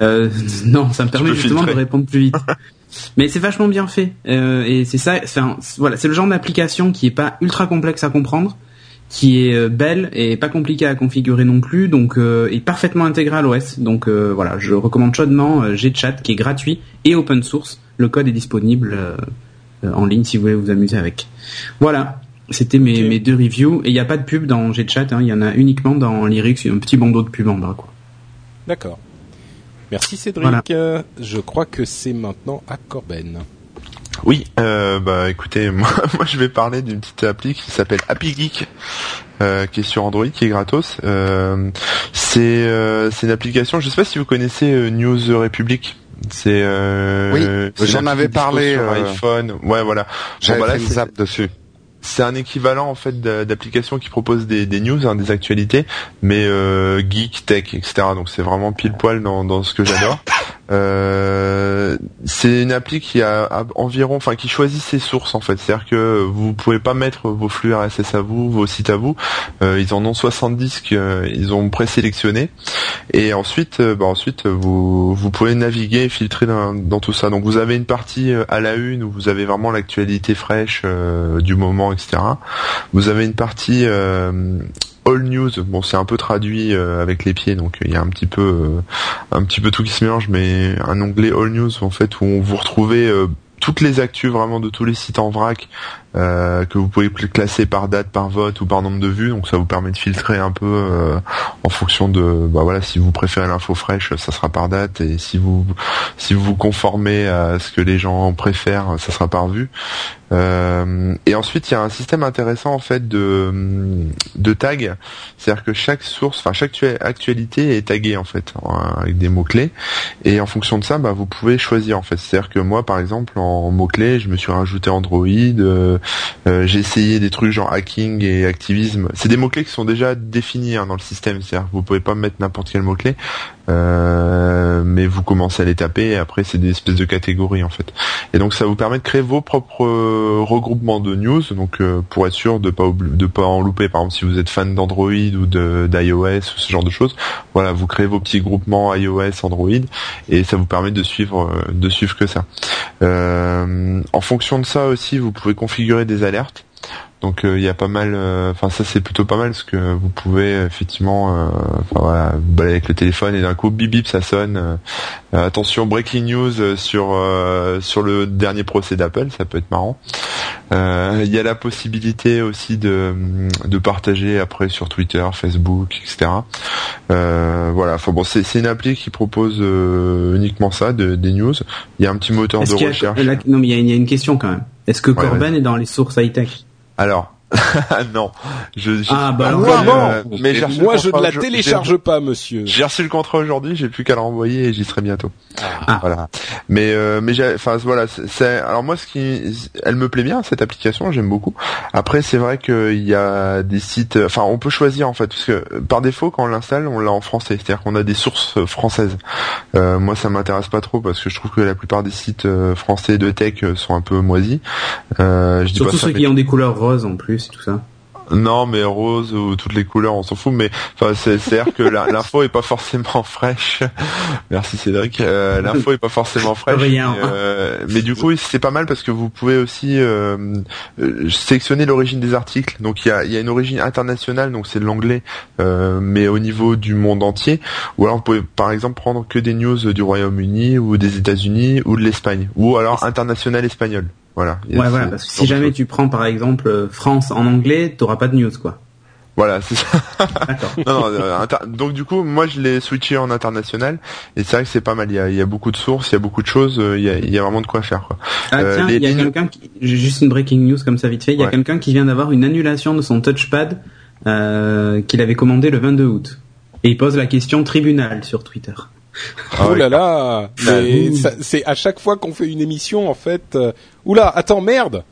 (laughs) non, ça me permet justement de répondre plus vite. (laughs) Mais c'est vachement bien fait et c'est ça. Voilà, c'est le genre d'application qui est pas ultra complexe à comprendre qui est euh, belle et pas compliquée à configurer non plus, donc euh, est parfaitement intégrée à l'OS. Donc euh, voilà, je recommande chaudement Gchat qui est gratuit et open source. Le code est disponible en ligne si vous voulez vous amuser avec. Voilà, c'était mes, mes deux reviews et il n'y a pas de pub dans Gchat, hein, il y en a uniquement dans Lyrics, un petit bandeau de pub en bas quoi. D'accord. Merci Cédric. Je crois que c'est maintenant à Corben. Oui, euh, bah écoutez, (laughs) moi, moi je vais parler d'une petite appli qui s'appelle Happy Geek, euh, qui est sur Android, qui est gratos. Euh, c'est euh, c'est une application. Je sais pas si vous connaissez News Republic. C'est oui, j'en avais parlé sur iPhone. Ouais, voilà. J'avais bon, bah, fait une dessus c'est un équivalent en fait d'applications qui proposent des, news, hein, des actualités, mais euh, geek, tech, etc. Donc c'est vraiment pile poil dans ce que j'adore. (laughs) Euh, c'est une appli qui a, environ, enfin qui choisit ses sources en fait. C'est-à-dire que vous pouvez pas mettre vos flux RSS à vous, vos sites à vous. Euh, ils en ont 70 qu'ils ont présélectionné. Et ensuite, bah, ensuite vous vous pouvez naviguer et filtrer dans, dans, tout ça. Donc vous avez une partie à la une où vous avez vraiment l'actualité fraîche du moment etc. Vous avez une partie euh, All News. Bon, c'est un peu traduit euh, avec les pieds, donc il y a un petit peu, euh, un petit peu tout qui se mélange, mais un onglet All News en fait où vous retrouvez toutes les actus vraiment de tous les sites en vrac euh, que vous pouvez classer par date, par vote ou par nombre de vues. Donc ça vous permet de filtrer un peu euh, en fonction de, bah voilà, si vous préférez l'info fraîche, ça sera par date, et si vous si vous vous conformez à ce que les gens préfèrent, ça sera par vue. Euh, et ensuite, il y a un système intéressant en fait de de tag, c'est-à-dire que chaque source, enfin chaque actualité est taguée en fait avec des mots clés, et en fonction de ça, bah, vous pouvez choisir en fait. C'est-à-dire que moi, par exemple, en mots clés, je me suis rajouté Android. Euh, j'ai essayé des trucs genre hacking et activisme. C'est des mots clés qui sont déjà définis hein, dans le système. C'est-à-dire vous pouvez pas mettre n'importe quel mot clé. Euh, mais vous commencez à les taper et après c'est des espèces de catégories en fait. Et donc ça vous permet de créer vos propres euh, regroupements de news, donc euh, pour être sûr de pas de pas en louper. Par exemple, si vous êtes fan d'Android ou d'iOS ou ce genre de choses, voilà, vous créez vos petits groupements iOS, Android, et ça vous permet de suivre de suivre que ça. en fonction de ça aussi, vous pouvez configurer des alertes. Donc il y a pas mal, enfin ça c'est plutôt pas mal parce que vous pouvez effectivement, enfin voilà, balader avec le téléphone et d'un coup bip bip ça sonne. attention breaking news sur sur le dernier procès d'Apple, ça peut être marrant. Il y a la possibilité aussi de de partager après sur Twitter, Facebook, etc. voilà, enfin bon c'est c'est une appli qui propose uniquement ça, de, des news. Il y a un petit moteur de recherche. non, mais il y, a, une question quand même. Est-ce que Corben est dans les sources high-tech? Alors, non, je, ah bah euh, mais moi je ne la télécharge pas, monsieur. J'ai reçu le contrat aujourd'hui, j'ai plus qu'à le renvoyer et j'y serai bientôt. Ah. Voilà. Mais euh, mais enfin voilà, c'est alors moi ce qui, elle me plaît bien cette application, j'aime beaucoup. Après c'est vrai qu'il y a des sites, enfin on peut choisir en fait parce que par défaut quand on l'installe, on l'a en français, c'est-à-dire qu'on a des sources françaises. Euh, moi ça m'intéresse pas trop parce que je trouve que la plupart des sites euh, français de tech sont un peu moisis. Euh, je Surtout ceux qui ont des couleurs roses en plus tout ça. Non, mais rose ou toutes les couleurs, on s'en fout. Mais enfin, c'est à dire que l'info est pas forcément fraîche. (laughs) Merci Cédric. Euh, l'info est pas forcément (laughs) fraîche. Rien. Mais, euh, mais du coup, c'est pas mal parce que vous pouvez aussi euh, sélectionner l'origine des articles. Donc il y a, y a une origine internationale, donc c'est de l'anglais, mais au niveau du monde entier. Ou alors vous pouvez par exemple prendre que des news du Royaume-Uni ou des États-Unis ou de l'Espagne, ou alors international espagnol. Voilà. Ouais, voilà, parce que si jamais tu prends par exemple euh, France en anglais, t'auras pas de news, quoi. Voilà, c'est ça. (laughs) Non, non, euh, donc du coup, moi je l'ai switché en international et c'est vrai que c'est pas mal. Il y, a, il y a, beaucoup de sources, il y a beaucoup de choses, euh, il y a, il y a vraiment de quoi faire. Quoi. Ah tiens, il y a quelqu'un qui... juste une breaking news comme ça vite fait. Il y a quelqu'un qui vient d'avoir une annulation de son touchpad euh, qu'il avait commandé le 22 août et il pose la question tribunal sur Twitter. Oh là là C'est à chaque fois qu'on fait une émission, en fait. Euh... Oula, attends, merde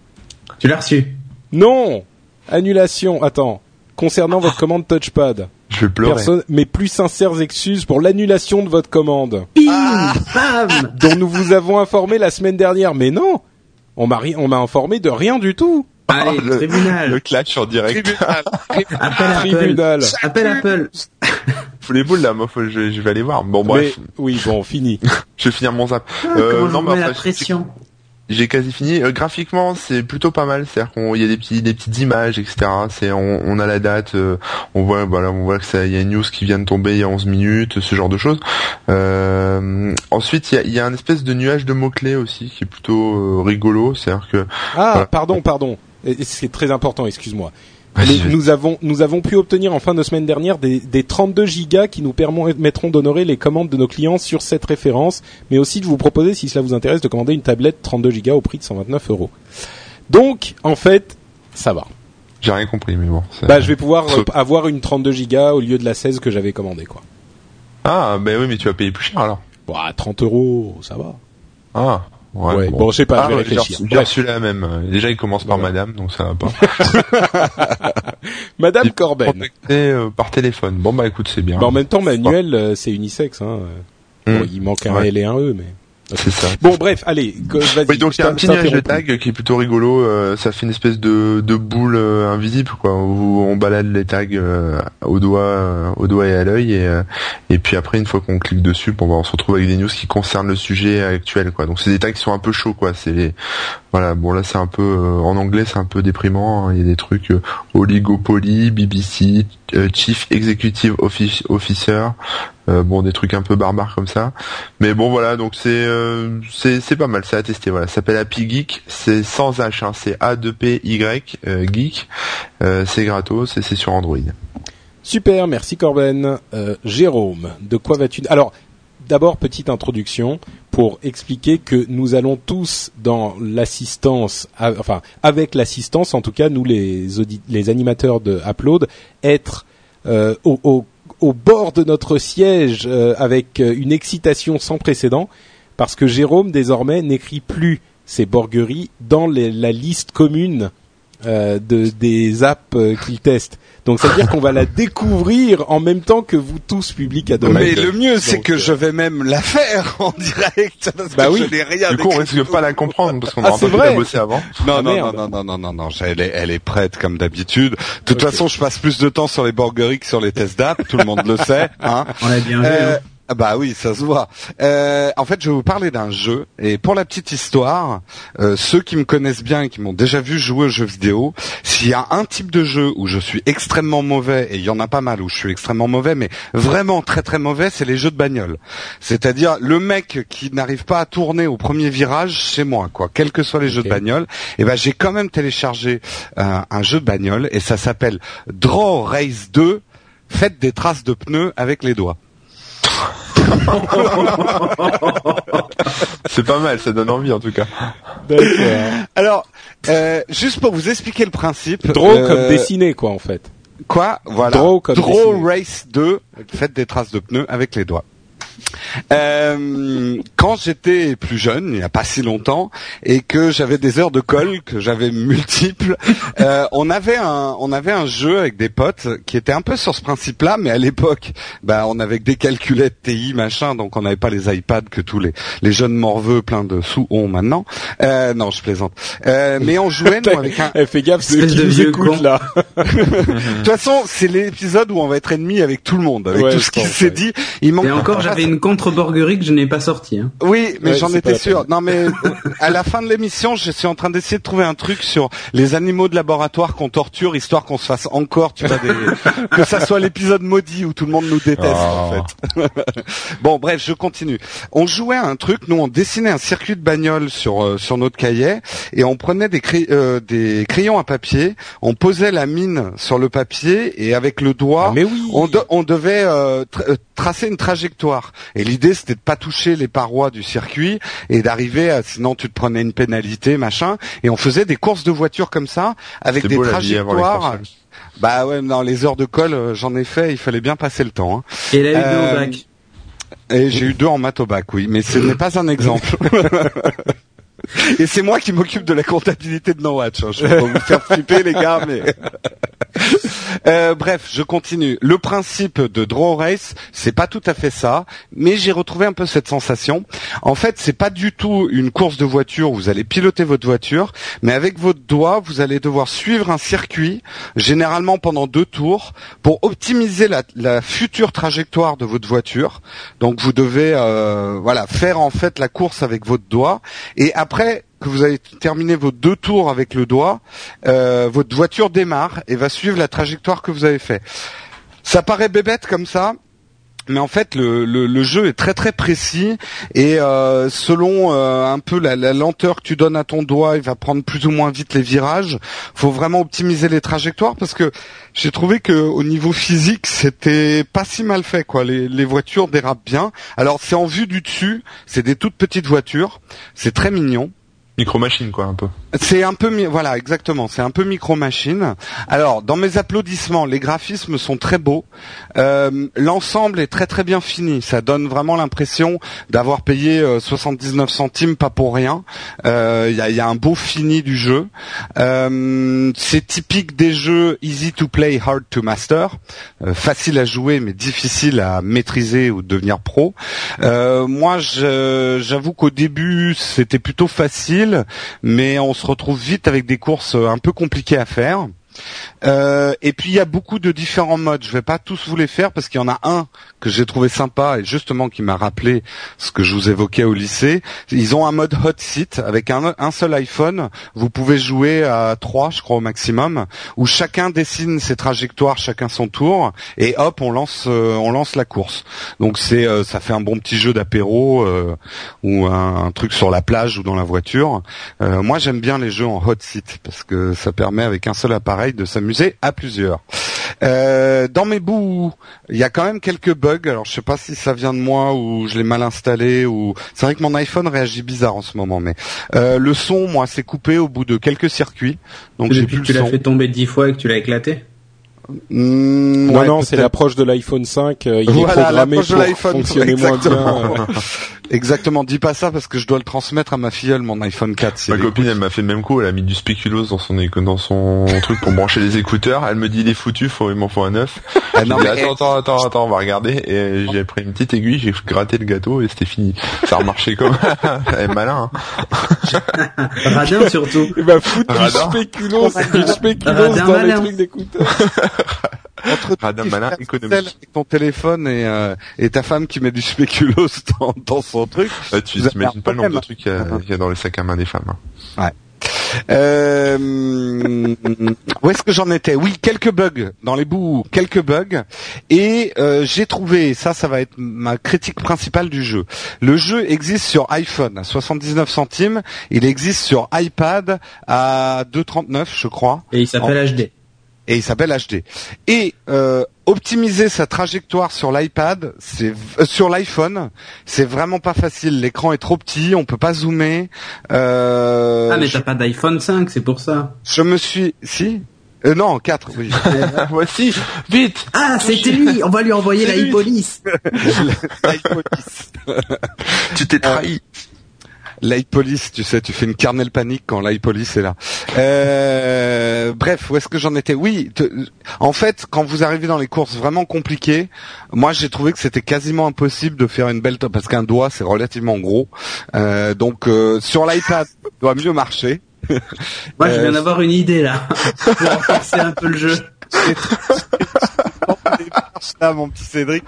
Tu l'as reçu Non Annulation. Attends. Concernant votre commande touchpad. Je vais pleurer. mes plus sincères excuses pour l'annulation de votre commande. Ah dont nous vous avons informé la semaine dernière. Mais non On m'a on m'a informé de rien du tout. Allez, le, tribunal. Le clutch en direct. Tribunal. Appel tribunal. Apple. Appel Apple. Faut les boules là, moi je, je, vais aller voir. Bon bref. oui, bon, fini. (laughs) je vais finir mon zap. (laughs) Ah, euh, non, mais la pression. J'ai quasi fini. Euh, graphiquement, c'est plutôt pas mal. C'est-à-dire qu'il y a des petits, des petites images, etc. C'est, on, on a la date. Euh, on voit, voilà, on voit que ça, il y a une news qui vient de tomber il y a 11 minutes, ce genre de choses. Euh, ensuite, il y a, y a un espèce de nuage de mots clés aussi qui est plutôt rigolo. C'est-à-dire que. Ah, pardon, pardon c'est très important, excuse-moi. Nous avons nous avons pu obtenir en fin de semaine dernière des, des 32 gigas qui nous permettront d'honorer les commandes de nos clients sur cette référence, mais aussi de vous proposer, si cela vous intéresse, de commander une tablette 32 gigas au prix de 129 euros. Donc, en fait, ça va. J'ai rien compris, mais bon. Bah, je vais pouvoir avoir une 32 gigas au lieu de la 16 que j'avais commandée, quoi. Ah, ben oui, mais tu vas payer plus cher alors. Bah, 30 euros, ça va. Ah. Ouais, bon. je sais pas, je vais ah, réfléchir. J'ai reçu la même. Déjà, il commence par Madame, donc ça va pas. (laughs) Madame Corben. Euh, par téléphone. Bon bah écoute, c'est bien. Bah, en même temps, Manuel, euh, c'est unisexe. Hein. Bon, hmm. il manque un L et un E, mais. C'est ça. Bon, bref, allez. Oui, donc il y a un petit nuage de tag qui est plutôt rigolo. Euh, ça fait une espèce de, de boule euh, invisible, quoi. Où on balade les tags euh, au doigt, au doigt et à l'œil, et et puis après, une fois qu'on clique dessus, bon, bah, on se retrouve avec des news qui concernent le sujet actuel, quoi. Donc c'est des tags qui sont un peu chauds, quoi. C'est voilà. Bon là, c'est un peu en anglais, c'est un peu déprimant. Hein. Il y a des trucs oligopoly, BBC, Chief Executive Officer, euh, bon, des trucs un peu barbares comme ça. Mais bon, voilà, donc c'est euh, c'est pas mal, c'est à tester. Voilà, ça s'appelle Happy Geek, c'est sans H, hein, c'est A 2 P Y euh, Geek. c'est gratos et c'est sur Android. Super, merci Corben. Jérôme, de quoi vas-tu Alors, d'abord petite introduction pour expliquer que nous allons tous dans l'assistance, enfin avec l'assistance, en tout cas nous les animateurs de Upload, être au, au au bord de notre siège euh, avec euh, une excitation sans précédent parce que Jérôme désormais n'écrit plus ses borgueries dans la liste commune euh, de, des apps qu'il teste. Donc ça veut dire qu'on va la découvrir en même temps que vous tous public à Mais le mieux c'est que je vais même la faire en direct parce bah que oui. je n'ai rien. Du coup on risque pas la comprendre parce qu'on ah, a pas bossé avant. Non, non, non, non, non, non, non, non, elle est, elle est prête comme d'habitude. De toute façon, je passe plus de temps sur les borgueries que sur les tests d'app. Tout le monde le sait. Hein on a bien vu. Hein. Ah Bah oui, ça se voit. Euh, en fait, je vais vous parler d'un jeu. Et pour la petite histoire, euh, ceux qui me connaissent bien et qui m'ont déjà vu jouer aux jeux vidéo, s'il y a un type de jeu où je suis extrêmement mauvais, et il y en a pas mal où je suis extrêmement mauvais, mais vraiment très très mauvais, c'est les jeux de bagnole. C'est-à-dire le mec qui n'arrive pas à tourner au premier virage, c'est moi, quoi. Quels que soient les jeux de bagnole, et ben j'ai quand même téléchargé euh, un jeu de bagnole et ça s'appelle Draw Race 2. Faites des traces de pneus avec les doigts. (laughs) C'est pas mal, ça donne envie en tout cas. Alors, euh, juste pour vous expliquer le principe. Draw euh, comme dessiné, quoi, en fait. Quoi? Voilà. Draw comme dessiné. Race 2. Faites des traces de pneus avec les doigts. Euh, quand j'étais plus jeune, il n'y a pas si longtemps, et que j'avais des heures de colle, que j'avais multiples, (laughs) euh, on avait un on avait un jeu avec des potes qui était un peu sur ce principe-là, mais à l'époque, bah on avait que des calculettes TI machin, donc on n'avait pas les iPads que tous les les jeunes morveux pleins de sous ont maintenant. Euh, non, je plaisante. Euh, mais on jouait nous avec un. (laughs) Eh, fais gaffe, ceux qui de nous vieux écoutent con. là. (laughs) De toute façon, c'est l'épisode où on va être ennemi avec tout le monde, avec Ouais, tout ce qui s'est ouais. dit. Il manque Et encore, j'avais une contre-borguerie que je n'ai pas sortie. Hein. Oui, mais Ouais, j'en étais sûr. Non, mais (laughs) à la fin de l'émission, je suis en train d'essayer de trouver un truc sur les animaux de laboratoire qu'on torture, histoire qu'on se fasse encore, tu vois, des... (laughs) que ça soit l'épisode maudit où tout le monde nous déteste, en Oh. fait. (laughs) bon, bref, je continue. On jouait à un truc, nous, on dessinait un circuit de bagnole sur euh, sur notre cahier et on prenait des, cray- euh, des crayons à papier, on posait la mine sur le papier et avec le doigt, Ah, mais oui. on, de- on devait euh, tra- euh, tracer une trajectoire. Et l'idée, c'était de pas toucher les parois du circuit et d'arriver à, sinon tu te prenais une pénalité, machin. Et on faisait des courses de voitures comme ça, avec des beau trajectoires. Bah ouais, dans les heures de colle, euh, j'en ai fait, il fallait bien passer le temps. hein. Et elle a eu deux Euh, au bac. Et j'ai eu deux en maths au bac, oui, mais ce n'est pas un exemple. (laughs) Et c'est moi qui m'occupe de la comptabilité de No Watch. hein. Je vais pas vous faire flipper les gars, mais (laughs) Euh, bref, je continue. Le principe de Draw Race, c'est pas tout à fait ça, mais j'ai retrouvé un peu cette sensation. En fait, c'est pas du tout une course de voiture où vous allez piloter votre voiture, mais avec votre doigt, vous allez devoir suivre un circuit, généralement pendant deux tours, pour optimiser la, future trajectoire de votre voiture. Donc vous devez, euh, voilà, faire en fait la course avec votre doigt, et après que vous avez terminé vos deux tours avec le doigt, euh, votre voiture démarre et va suivre la trajectoire que vous avez fait. Ça paraît bébête comme ça, mais en fait le, le, le jeu est très très précis et euh, selon euh, un peu la, la lenteur que tu donnes à ton doigt, il va prendre plus ou moins vite les virages. Faut vraiment optimiser les trajectoires parce que j'ai trouvé que au niveau physique c'était pas si mal fait quoi. Les, les voitures dérapent bien. Alors c'est en vue du dessus, c'est des toutes petites voitures, c'est très mignon. Micro machine quoi un peu. C'est un peu voilà exactement, c'est un peu micro machine. Alors dans mes applaudissements, les graphismes sont très beaux, Euh, l'ensemble est très très bien fini. Ça donne vraiment l'impression d'avoir payé euh, 79 centimes pas pour rien. Euh, Il y, a, y a un beau fini du jeu. Euh, c'est typique des jeux easy to play, hard to master, Euh, facile à jouer mais difficile à maîtriser ou devenir pro. Euh, moi, j'avoue qu'au début c'était plutôt facile, mais on se retrouve vite avec des courses un peu compliquées à faire. Euh, et puis il y a beaucoup de différents modes. Je vais pas tous vous les faire parce qu'il y en a un que j'ai trouvé sympa et justement qui m'a rappelé ce que je vous évoquais au lycée. Ils ont un mode hot seat avec un, seul iPhone. Vous pouvez jouer à trois, je crois au maximum, où chacun dessine ses trajectoires, chacun son tour, et hop, on lance, euh, on lance la course. Donc c'est, euh, ça fait un bon petit jeu d'apéro euh, ou un, truc sur la plage ou dans la voiture. Moi, j'aime bien les jeux en hot seat parce que ça permet avec un seul appareil de s'amuser à plusieurs. Euh, dans mes bouts, il y a quand même quelques bugs. Alors, je sais pas si ça vient de moi ou je l'ai mal installé ou c'est vrai que mon iPhone réagit bizarre en ce moment. Mais euh, le son, moi, s'est coupé au bout de quelques circuits, donc j'ai plus que tu l'as fait tomber dix fois et que tu l'as éclaté? Mmh, non, ouais, non, c'est l'approche de l'iPhone 5. euh, il est Voilà, programmé l'approche de pour l'iPhone, fonctionner moins exactement. bien. (laughs) euh. Exactement. Dis pas ça parce que je dois le transmettre à ma filleule, mon iPhone 4. si Ma copine, elle m'a fait le même coup. Elle a mis du spéculoos dans son éco- dans son truc pour brancher les écouteurs. Elle me dit il est foutu, faut il m'en faut un neuf. Ah, non, dit, attends, attends, attends, attends, on va regarder. Et j'ai pris une petite aiguille, j'ai gratté le gâteau et c'était fini. Ça a remarché comme (laughs) elle est malin. Hein. Radin surtout. Il va foutre du spéculoos, du spéculoos dans les malin. trucs d'écouteurs. (laughs) entre Radin malin avec ton téléphone et, euh, et ta femme qui met du spéculoos (laughs) dans, dans son truc. Euh, tu t'imagines un pas le nombre de trucs qu'il y, a- qu'il y a dans les sacs à main des femmes. hein. Euh, où est-ce que j'en étais? Oui, quelques bugs dans les bouts, quelques bugs. Et euh, j'ai trouvé, ça, ça va être ma critique principale du jeu. Le jeu existe sur iPhone à 79 centimes. Il existe sur iPad à 2,39, je crois. Et il s'appelle HD. Et il s'appelle HD. Et euh, optimiser sa trajectoire sur l'iPad, c'est euh, sur l'iPhone, c'est vraiment pas facile. L'écran est trop petit, on peut pas zoomer. Euh, Ah mais je, t'as pas d'iPhone 5, c'est pour ça. je me suis, si, euh, non, 4, oui. (laughs) Voici, vite Ah, c'était lui. On va lui envoyer la e-police. L'iPod 10. Tu t'es trahi. L'iPolice, tu sais, tu fais une kernel panique quand l'iPolice est là. Euh, bref, où est-ce que j'en étais Oui, te- en fait, quand vous arrivez dans les courses vraiment compliquées, moi j'ai trouvé que c'était quasiment impossible de faire une belle top parce qu'un doigt c'est relativement gros. Euh, donc euh, sur l'iPad, ça doit mieux marcher. Moi, je Euh, viens d'avoir une idée là (laughs) pour renforcer un peu le jeu. Là, mon petit Cédric.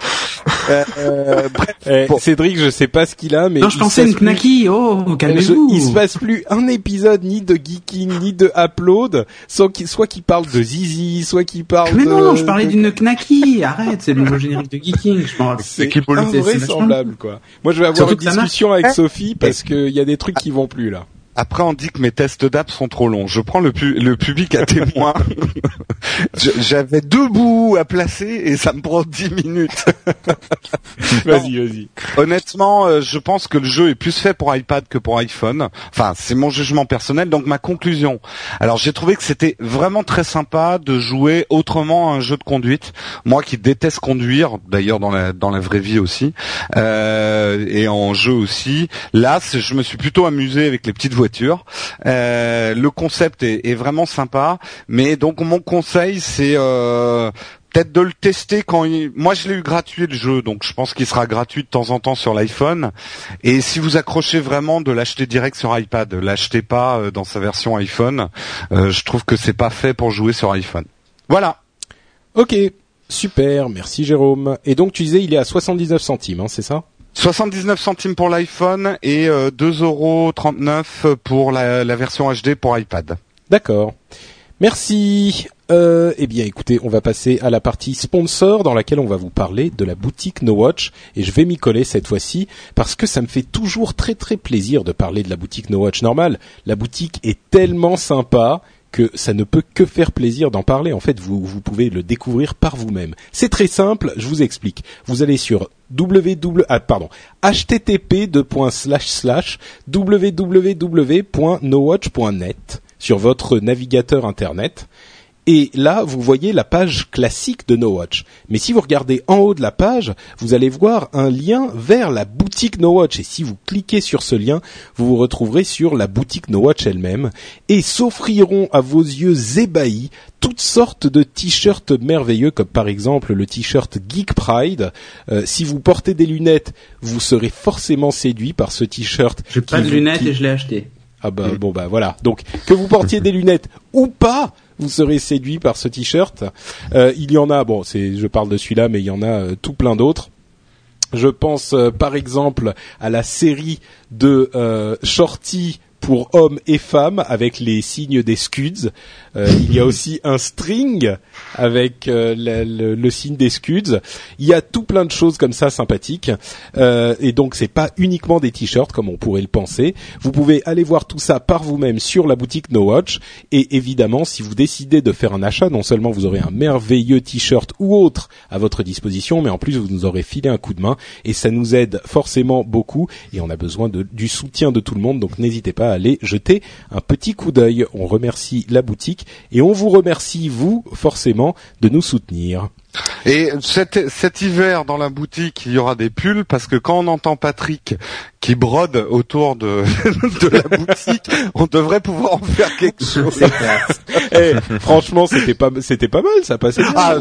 Euh, euh, (laughs) bref, Eh, Bon. Cédric, je sais pas ce qu'il a, mais Non, je pensais une passe plus- knacky. Oh, Je- calmez-vous. il se passe plus un épisode ni de geeking ni de upload, soit qu'il soit qu'il parle de Zizi, soit qu'il parle Mais de. non, je parlais d'une knacky. Arrête, c'est le nouveau générique de Geeking. Je rappelle. C'est invraisemblable quoi. Moi je vais avoir Surtout une marche. discussion avec Sophie parce qu'il y a des trucs qui vont plus là. Après, on dit que mes tests d'app sont trop longs. Je prends le, pu- le public à témoin. (laughs) J'avais deux bouts à placer et ça me prend dix minutes. (laughs) Vas-y, vas-y. Honnêtement, euh, je pense que le jeu est plus fait pour iPad que pour iPhone. Enfin, c'est mon jugement personnel. Donc ma conclusion. Alors j'ai trouvé que c'était vraiment très sympa de jouer autrement à un jeu de conduite. Moi qui déteste conduire, d'ailleurs dans la dans la vraie vie aussi, euh, et en jeu aussi. Là, je me suis plutôt amusé avec les petites voitures. Euh, le concept est, vraiment sympa, mais donc mon conseil c'est euh, peut-être de le tester quand il... moi je l'ai eu gratuit le jeu donc je pense qu'il sera gratuit de temps en temps sur l'iPhone. Et si vous accrochez vraiment de l'acheter direct sur iPad l'achetez pas euh, dans sa version iPhone je trouve que c'est pas fait pour jouer sur iPhone. Voilà. Ok, super, merci Jérôme. Et donc tu disais il est à 79 centimes, hein, c'est ça? 79 centimes pour l'iPhone et euh, 2,39€ pour la, version HD pour iPad D'accord. Merci. Euh, eh bien, écoutez, on va passer à la partie sponsor dans laquelle on va vous parler de la boutique No Watch et je vais m'y coller cette fois-ci parce que ça me fait toujours très très plaisir de parler de la boutique No Watch. Normal, la boutique est tellement sympa que ça ne peut que faire plaisir d'en parler. En fait, vous, vous pouvez le découvrir par vous-même. C'est très simple, je vous explique. Vous allez sur www ah, pardon http www.nowatch.net sur votre navigateur internet et là, vous voyez la page classique de No Watch. Mais si vous regardez en haut de la page, vous allez voir un lien vers la boutique No Watch. Et si vous cliquez sur ce lien, vous vous retrouverez sur la boutique No Watch elle-même. Et s'offriront à vos yeux ébahis toutes sortes de t-shirts merveilleux, comme par exemple le t-shirt Geek Pride. Euh, si vous portez des lunettes, vous serez forcément séduit par ce t-shirt. J'ai pas de lunettes qui- et je l'ai acheté. ah bah bon bah voilà. Donc que vous portiez des lunettes ou pas, vous serez séduit par ce t-shirt. Euh, il y en a, bon, c'est, je parle de celui-là, mais il y en a euh, tout plein d'autres. Je pense euh, par exemple à la série de Shorty pour hommes et femmes avec les signes des scuds. Euh, il y a (laughs) aussi un string avec euh, le, le- le signe des scuds. Il y a tout plein de choses comme ça sympathiques. Euh, et donc c'est pas uniquement des t-shirts comme on pourrait le penser. Vous pouvez aller voir tout ça par vous-même sur la boutique No Watch. Et évidemment, si vous décidez de faire un achat, non seulement vous aurez un merveilleux t-shirt ou autre à votre disposition, mais en plus vous nous aurez filé un coup de main et ça nous aide forcément beaucoup. Et on a besoin de- du soutien de tout le monde, donc n'hésitez pas à aller jeter un petit coup d'œil. On remercie la boutique et on vous remercie vous forcément de nous soutenir. Et cet, cet hiver dans la boutique, il y aura des pulls parce que quand on entend Patrick qui brode autour de, (laughs) de la boutique, on devrait pouvoir en faire quelque chose. Clair. (laughs) Eh, franchement, c'était pas c'était pas mal, ça passait bien. Ah,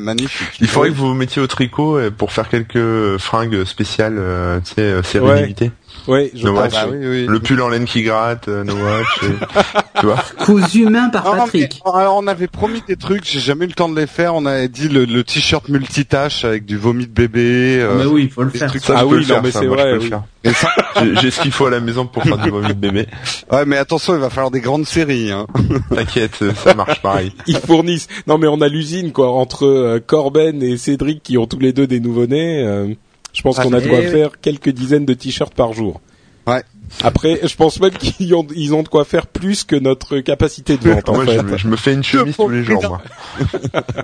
magnifique. Il faudrait que vous vous mettiez au tricot euh, pour faire quelques fringues spéciales, euh, tu sais, euh, série Ouais. limitée. Ouais, je No pense. Watch. bah oui, oui. Le pull en laine qui gratte, euh, No Watch. (laughs) tu vois. Cousu main par Non, Patrick. mais, on avait promis des trucs, j'ai jamais eu le temps de les faire. On avait dit le, le t-shirt multitâche avec du vomi de bébé. euh, Mais oui, il faut le faire. trucs- Ça, Ah oui, non, faire, mais ça, c'est vrai, oui. J'ai ce qu'il faut à la maison pour faire du vomi de bébé. ouais, mais attention, il va falloir des grandes séries. Hein. T'inquiète, ça marche pareil. (laughs) Ils fournissent. Non, mais on a l'usine quoi entre euh, Corben et Cédric qui ont tous les deux des nouveau-nés. euh, je pense Ah, qu'on a de quoi oui. faire quelques dizaines de t-shirts par jour. Ouais. Après, je pense même qu'ils ont, ils ont de quoi faire plus que notre capacité de vente en Moi, fait. je, me- je me fais une chemise tous les jours, moi. (laughs)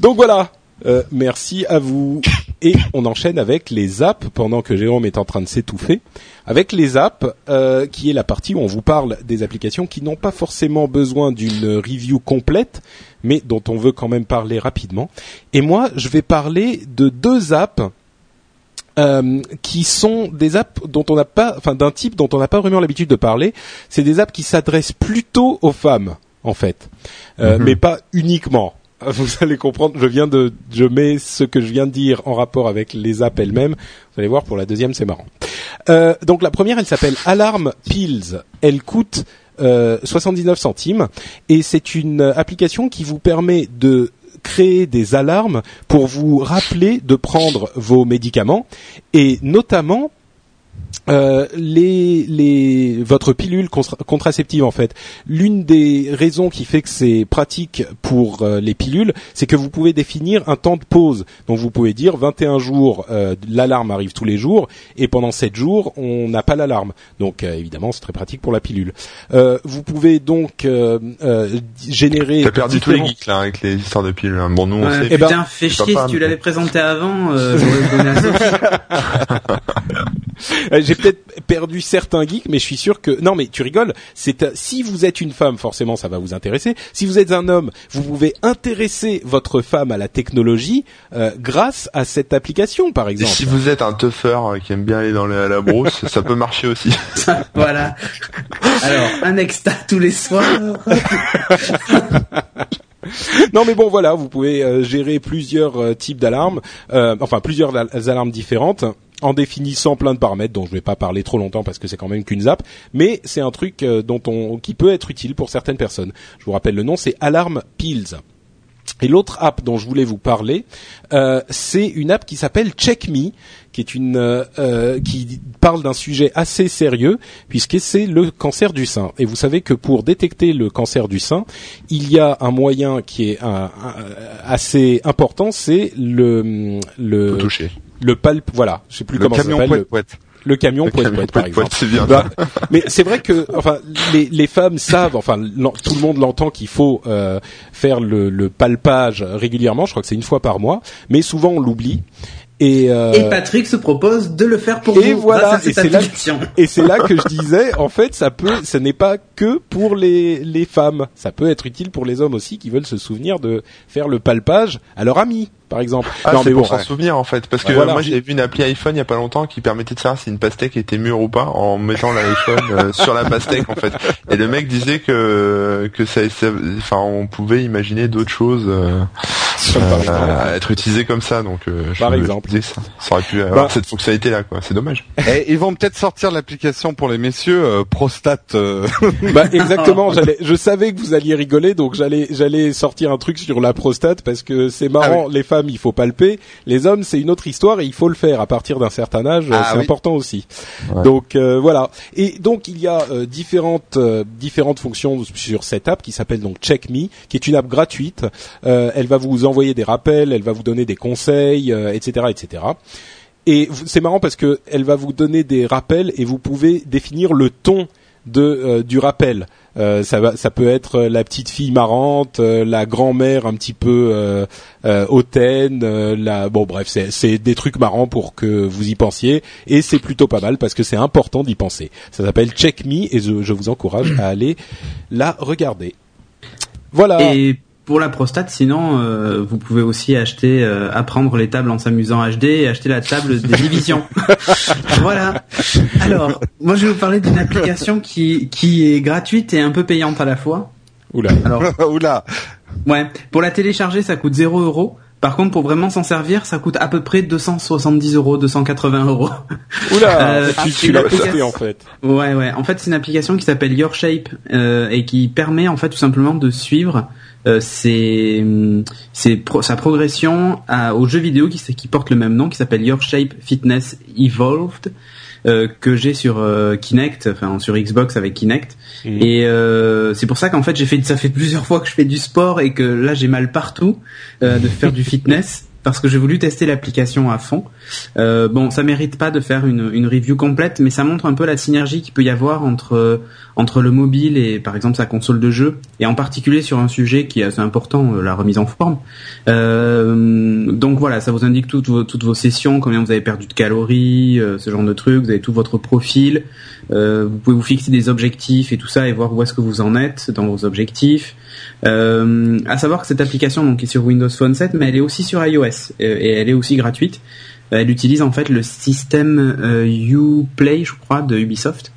Donc voilà. Euh, merci à vous. Et on enchaîne avec les apps pendant que Jérôme est en train de s'étouffer. Avec les apps, euh, qui est la partie où on vous parle des applications qui n'ont pas forcément besoin d'une review complète, mais dont on veut quand même parler rapidement. Et moi, je vais parler de deux apps euh, qui sont des apps dont on n'a pas, enfin d'un type dont on n'a pas vraiment l'habitude de parler. C'est des apps qui s'adressent plutôt aux femmes, en fait, Euh, Mhm. mais pas uniquement. (laughs) Vous allez comprendre. Je viens de, je mets ce que je viens de dire en rapport avec les apps elles-mêmes. Vous allez voir pour la deuxième, c'est marrant. Euh, donc la première, elle s'appelle Alarm Pills. Elle coûte euh, 79 centimes et c'est une euh, application qui vous permet de créer des alarmes pour vous rappeler de prendre vos médicaments et notamment euh, les, les, votre pilule contra- contraceptive en fait. L'une des raisons qui fait que c'est pratique pour euh, les pilules, c'est que vous pouvez définir un temps de pause. Donc vous pouvez dire 21 jours, euh, l'alarme arrive tous les jours, et pendant 7 jours, on n'a pas l'alarme. Donc euh, évidemment, c'est très pratique pour la pilule. Euh, vous pouvez donc euh, euh, générer. T'as perdu tous les geeks, là, avec les histoires de piles. hein. Bon, nous, on Ouais, sait. Eh ben, putain, fais c'est chier pas si tu l'avais présenté avant. Euh, (laughs) (laughs) Euh, J'ai peut-être perdu certains geeks, mais je suis sûr que non. Mais tu rigoles. C'est euh, si vous êtes une femme, forcément, ça va vous intéresser. Si vous êtes un homme, vous pouvez intéresser votre femme à la technologie euh, grâce à cette application, par Et exemple. si vous êtes un euh, qui aime bien aller dans la, la brousse, (laughs) ça peut marcher aussi. (laughs) voilà. Alors, un extra tous les soirs. (laughs) Non, mais bon, voilà, vous pouvez euh, gérer plusieurs euh, types d'alarmes, euh, enfin plusieurs al- alarmes différentes en définissant plein de paramètres dont je vais pas parler trop longtemps parce que c'est quand même qu'une zap, mais c'est un truc euh, dont on qui peut être utile pour certaines personnes. Je vous rappelle le nom, c'est Alarm Pills. Et l'autre app dont je voulais vous parler, euh, c'est une app qui s'appelle Check Me, qui est une euh, euh, qui parle d'un sujet assez sérieux puisque c'est le cancer du sein. Et vous savez que pour détecter le cancer du sein, il y a un moyen qui est un- un- assez important, c'est le le le palp. Voilà, je sais plus Le comment ça s'appelle. Le, camion poète poète, par exemple. c'est bien. Bah, mais c'est vrai que enfin les, les femmes savent enfin tout le monde l'entend qu'il faut euh, faire le, le palpage régulièrement je crois que c'est une fois par mois mais souvent on l'oublie et euh, Et Patrick se propose de le faire pour et vous voilà, grâce à et cette c'est là- et c'est là que je disais en fait ça peut ce n'est pas que pour les les femmes ça peut être utile pour les hommes aussi qui veulent se souvenir de faire le palpage à leur ami par exemple Ah, non c'est mais pour bon s'en ouais. souvenir en fait, parce que voilà. moi j'ai vu une appli iPhone il y a pas longtemps qui permettait de savoir si une pastèque était mûre ou pas en mettant l'iPhone euh, (laughs) sur la pastèque en fait. Et le mec disait que que ça, ça- enfin on pouvait imaginer d'autres choses euh, Comme par euh, exemple. à être utilisées comme ça, donc euh, je Par exemple. ça, ça aurait pu avoir Bah. cette fonctionnalité là quoi. C'est dommage. (laughs) Et ils vont peut-être sortir l'application pour les messieurs euh, prostate. euh, (laughs) Bah exactement, j'allais, je savais que vous alliez rigoler, donc j'allais, j'allais sortir un truc sur la prostate parce que c'est marrant. Les femmes, il faut palper. Les hommes, c'est une autre histoire et il faut le faire à partir d'un certain âge. Ah c'est oui. important aussi. Ouais. Donc euh, voilà. Et donc il y a euh, différentes euh, différentes fonctions sur cette app qui s'appelle donc Check Me, qui est une app gratuite. Euh, elle va vous envoyer des rappels, elle va vous donner des conseils, euh, etc., etc. Et c'est marrant parce que elle va vous donner des rappels et vous pouvez définir le ton de euh, du rappel. Euh, ça va, ça peut être la petite fille marrante, la grand-mère un petit peu hautaine, la bon bref, c'est des trucs marrants pour que vous y pensiez et c'est plutôt pas mal parce que c'est important d'y penser. Ça s'appelle Check Me et je, vous encourage à aller la regarder. Voilà. Pour la prostate, sinon, euh, vous pouvez aussi acheter, euh, apprendre les tables en s'amusant HD et acheter la table des divisions. (laughs) voilà. Alors, moi, je vais vous parler d'une application qui qui est gratuite et un peu payante à la fois. Oula. Alors, (laughs) Oula. ouais, pour la télécharger, ça coûte 0 euros. Par contre, pour vraiment s'en servir, ça coûte à peu près 270 euros, 280 euros. Oula, Euh, tu, c'est tu l'as application- en fait. Ouais, ouais. En fait, c'est une application qui s'appelle Your Shape euh, et qui permet en fait tout simplement de suivre euh, ses, ses pro- sa progression à, au jeu vidéo qui, qui porte le même nom, qui s'appelle Your Shape Fitness Evolved, euh, que j'ai sur euh, Kinect, enfin sur Xbox avec Kinect. Et euh, c'est pour ça qu'en fait, j'ai fait, ça fait plusieurs fois que je fais du sport et que là, j'ai mal partout euh, de faire du fitness. Parce que j'ai voulu tester l'application à fond. Euh, bon, ça mérite pas de faire une, une review complète, mais ça montre un peu la synergie qu'il peut y avoir entre entre le mobile et par exemple sa console de jeu, et en particulier sur un sujet qui est assez important, euh, la remise en forme. Euh, donc voilà, ça vous indique toutes vos, toutes vos sessions, combien vous avez perdu de calories, euh, ce genre de trucs. Vous avez tout votre profil. Euh, vous pouvez vous fixer des objectifs et tout ça et voir où est-ce que vous en êtes dans vos objectifs. Euh, à savoir que cette application donc est sur Windows Phone 7, mais elle est aussi sur iOS euh, et elle est aussi gratuite. Elle utilise en fait le système euh, Uplay, je crois, de Ubisoft.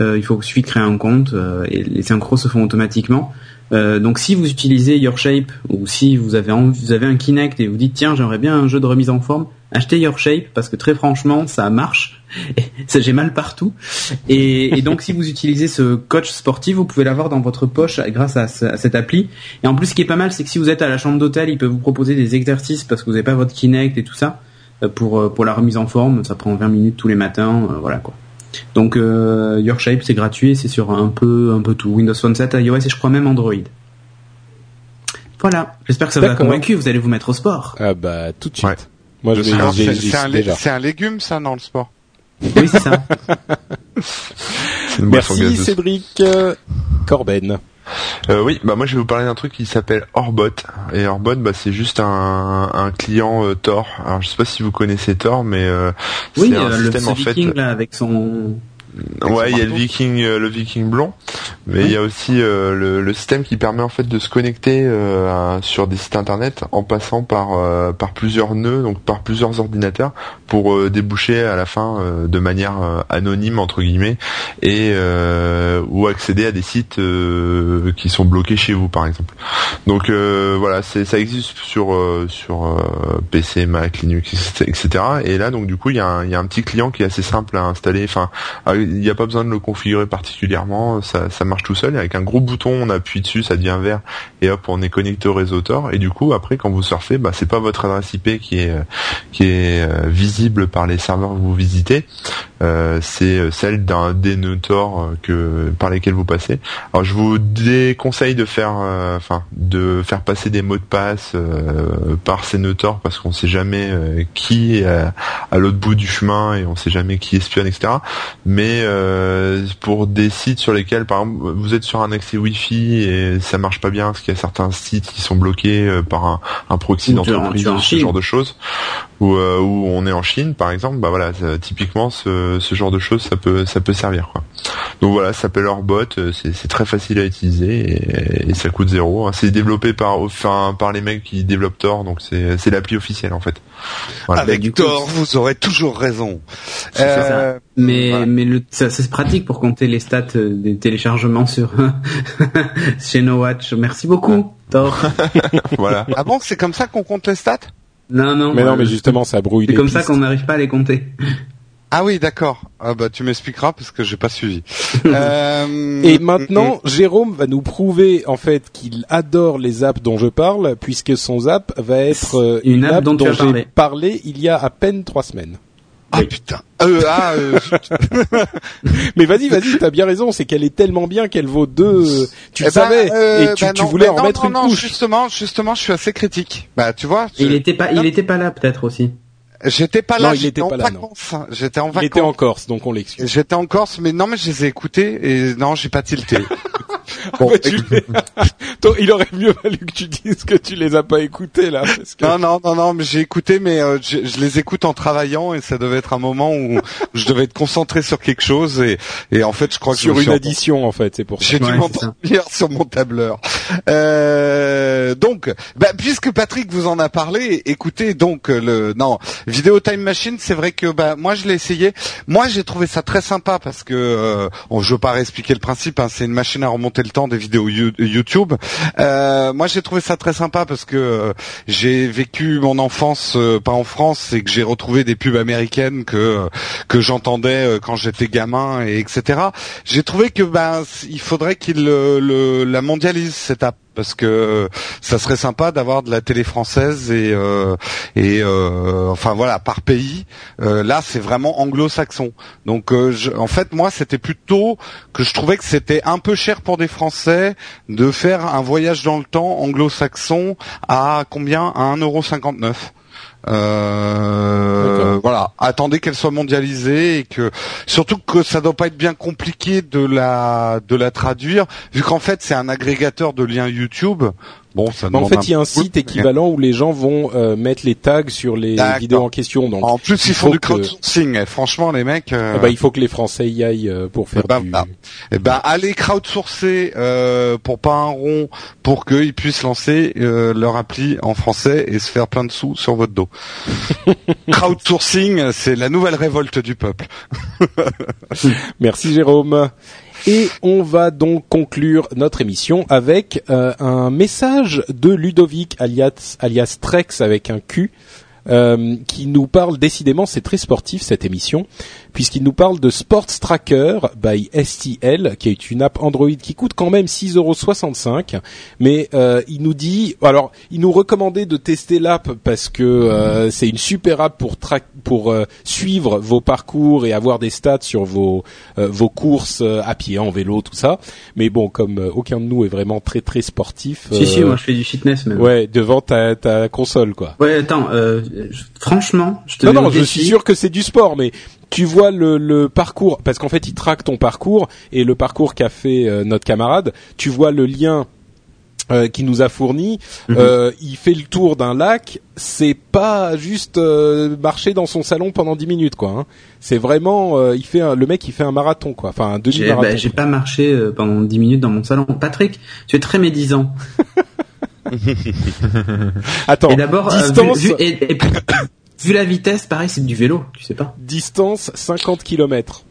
Euh, il faut suffit de créer un compte euh, et les synchros se font automatiquement. Euh, donc si vous utilisez Your Shape ou si vous avez envie- vous avez un Kinect et vous dites tiens j'aimerais bien un jeu de remise en forme, achetez Your Shape parce que très franchement ça marche. (laughs) Ça j'ai mal partout. Et, et donc si vous utilisez ce coach sportif, vous pouvez l'avoir dans votre poche grâce à, ce- à cette appli. Et en plus ce qui est pas mal c'est que si vous êtes à la chambre d'hôtel, il peut vous proposer des exercices parce que vous n'avez pas votre Kinect et tout ça euh, pour euh, pour la remise en forme. Ça prend 20 minutes tous les matins, euh, voilà quoi. Donc euh, Your Shape c'est gratuit, et c'est sur un peu un peu tout Windows Phone 7, iOS et je crois même Android. Voilà, j'espère que ça vous a convaincu, vous allez vous mettre au sport. Ah bah tout de suite. Ouais. Moi je C'est un, un légume, ça, dans le sport? Oui, c'est ça. C'est une boisson Merci. Cédric euh, Corben. Euh, oui, bah moi je vais vous parler d'un truc qui s'appelle Orbot. Et Orbot, bah c'est juste un, un client euh, Tor. Alors je sais pas si vous connaissez Tor, mais euh, Oui, c'est un euh, le système en fait. viking là avec son Ouais, il y a le. Viking, euh, le Viking blond, mais Oui. il y a aussi euh, le, le système qui permet en fait de se connecter euh, à- sur des sites internet en passant par euh, par plusieurs nœuds, donc par plusieurs ordinateurs, pour déboucher à la fin euh, de manière anonyme entre guillemets et euh, ou accéder à des sites euh, qui sont bloqués chez vous par exemple. Donc euh, voilà, c'est ça existe sur euh, sur PC, Mac, Linux, etc. Et là donc du coup il y a un, il y a un petit client qui est assez simple à installer. Enfin il n'y a pas besoin de le configurer particulièrement, ça, ça marche tout seul. Avec un gros bouton, on appuie dessus, ça devient vert, et hop, on est connecté au réseau Tor. Et du coup, après, quand vous surfez, bah, c'est pas votre adresse IP qui est euh, qui est euh, visible par les serveurs que vous visitez, euh, c'est celle d'un des nœuds que par lesquels vous passez. Alors, je vous déconseille de faire, de faire passer des mots de passe par ces nœuds parce qu'on sait jamais qui est à, l'autre bout du chemin et on sait jamais qui espionne, etc euh, pour des sites sur lesquels par exemple vous êtes sur un accès Wi-Fi et ça marche pas bien parce qu'il y a certains sites qui sont bloqués euh, par un, un proxy d'entreprise ce Chine. genre de choses ou euh, où on est en Chine par exemple bah voilà ça- typiquement ce, ce genre de choses ça peut ça peut servir quoi donc voilà ça s'appelle Orbot euh, c'est c'est très facile à utiliser et, et ça coûte zéro hein. c'est développé par enfin par les mecs qui développent Tor donc c'est c'est l'appli officielle en fait Voilà. Avec coup, tort, vous aurez toujours raison. C'est ça. Euh, Mais Voilà. mais le ça, ça, c'est pratique pour compter les stats euh, des téléchargements sur (laughs) chez No Watch. Merci beaucoup. Thor. (laughs) voilà (laughs) Ah bon, c'est comme ça qu'on compte les stats? Non non. Mais non mais justement ça brouille c'est comme ça qu'on n'arrive pas à les compter. Ah oui, d'accord. Ah bah tu m'expliqueras parce que j'ai pas suivi. Euh, Et maintenant, Jérôme va nous prouver en fait qu'il adore les apps dont je parle, puisque son zap va être euh, Une app dont as j'ai parlé il y a à peine trois semaines. Ah putain. Euh, ah, euh, (laughs) Mais vas-y, vas-y, t'as bien raison, c'est qu'elle est tellement bien qu'elle vaut deux. Tu eh le ben, savais euh, et tu, bah tu non, voulais mais en non, mettre non, une non, couche. Justement, justement, je suis assez critique. Bah tu vois, Et il je- était pas il était pas là peut-être aussi. j'étais pas là, Non, il était en pas vacances. hein. J'étais en Il vacances. était en Corse, donc on l'excuse. J'étais en Corse, mais non, mais je les ai écoutés et non, j'ai pas tilté. (laughs) Bon, Bah, tu les- (laughs) Toi, il aurait mieux valu que tu dises que tu les as pas écoutés là. Parce que... Non, non, non, non, mais j'ai écouté, mais euh, je, je les écoute en travaillant et ça devait être un moment où (laughs) je devais être concentré sur quelque chose et, et en fait, je crois que Sur je une suis addition en fait, c'est pour ça. J'ai dû Ouais, m'endormir sur mon tableur. Euh, donc, bah, puisque Patrick vous en a parlé, écoutez donc euh, le non Vidéo Time Machine. C'est vrai que bah moi je l'ai essayé. Moi j'ai trouvé ça très sympa parce que euh, bon, je veux pas réexpliquer le principe. hein, c'est une machine à remonter le des vidéos YouTube. Euh, moi, j'ai trouvé ça très sympa parce que euh, j'ai vécu mon enfance pas en France et que j'ai retrouvé des pubs américaines que que j'entendais quand j'étais gamin et etc. J'ai trouvé que ben il faudrait qu'il le, la mondialise cette app parce que ça serait sympa d'avoir de la télé française et euh, euh, enfin voilà par pays. Euh, là, c'est vraiment anglo-saxon. Donc en fait, moi, c'était plutôt que je trouvais que c'était un peu cher pour des Français de faire un voyage dans le temps anglo-saxon à combien? À 1,59€. Euh, voilà, attendez qu'elle soit mondialisée et que surtout que ça doit pas être bien compliqué de la de la traduire vu qu'en fait c'est un agrégateur de liens YouTube. Bon, ça en fait, il y a un site équivalent où les gens vont euh, mettre les tags sur les vidéos en question. Donc, en plus, ils font du crowdsourcing. Eh, franchement, les mecs. Euh... Eh ben, il faut que les Français y aillent euh, pour faire ben, du. Bah, eh ben, allez crowdsourcer euh, pour pas un rond, pour qu'ils puissent lancer leur appli en français et se faire plein de sous sur votre dos. (laughs) crowdsourcing, c'est la nouvelle révolte du peuple. Merci Jérôme. Et on va donc conclure notre émission avec euh, un message de Ludovic alias, alias Trex avec un Q. Euh, qui nous parle décidément, c'est très sportif cette émission, puisqu'il nous parle de Sports Tracker by STL, qui est une app Android qui coûte quand même 6,65€, mais euh, il nous dit, alors il nous recommandait de tester l'app parce que euh, c'est une super app pour pour euh, suivre vos parcours et avoir des stats sur vos euh, vos courses à pied, en vélo, tout ça. Mais bon, comme aucun de nous est vraiment très très sportif. Si si, moi je fais du fitness même. Ouais, devant ta ta console quoi. Ouais, attends, franchement, je te non non, je suis sûr que c'est du sport, mais tu vois le, le parcours parce qu'en fait il traque ton parcours et le parcours qu'a fait euh, notre camarade. Tu vois le lien euh, qui nous a fourni. Mhm. Euh, il fait le tour d'un lac. C'est pas juste marcher dans son salon pendant 10 minutes quoi. Hein. C'est vraiment il fait un, le mec il fait un marathon quoi. Enfin un demi marathon. Bah, j'ai pas marché pendant 10 minutes dans mon salon. Patrick, tu es très médisant. (laughs) (laughs) Attends. Et d'abord, distance... et, (coughs) Vu la vitesse, pareil, c'est du vélo, tu sais pas. Distance 50 km.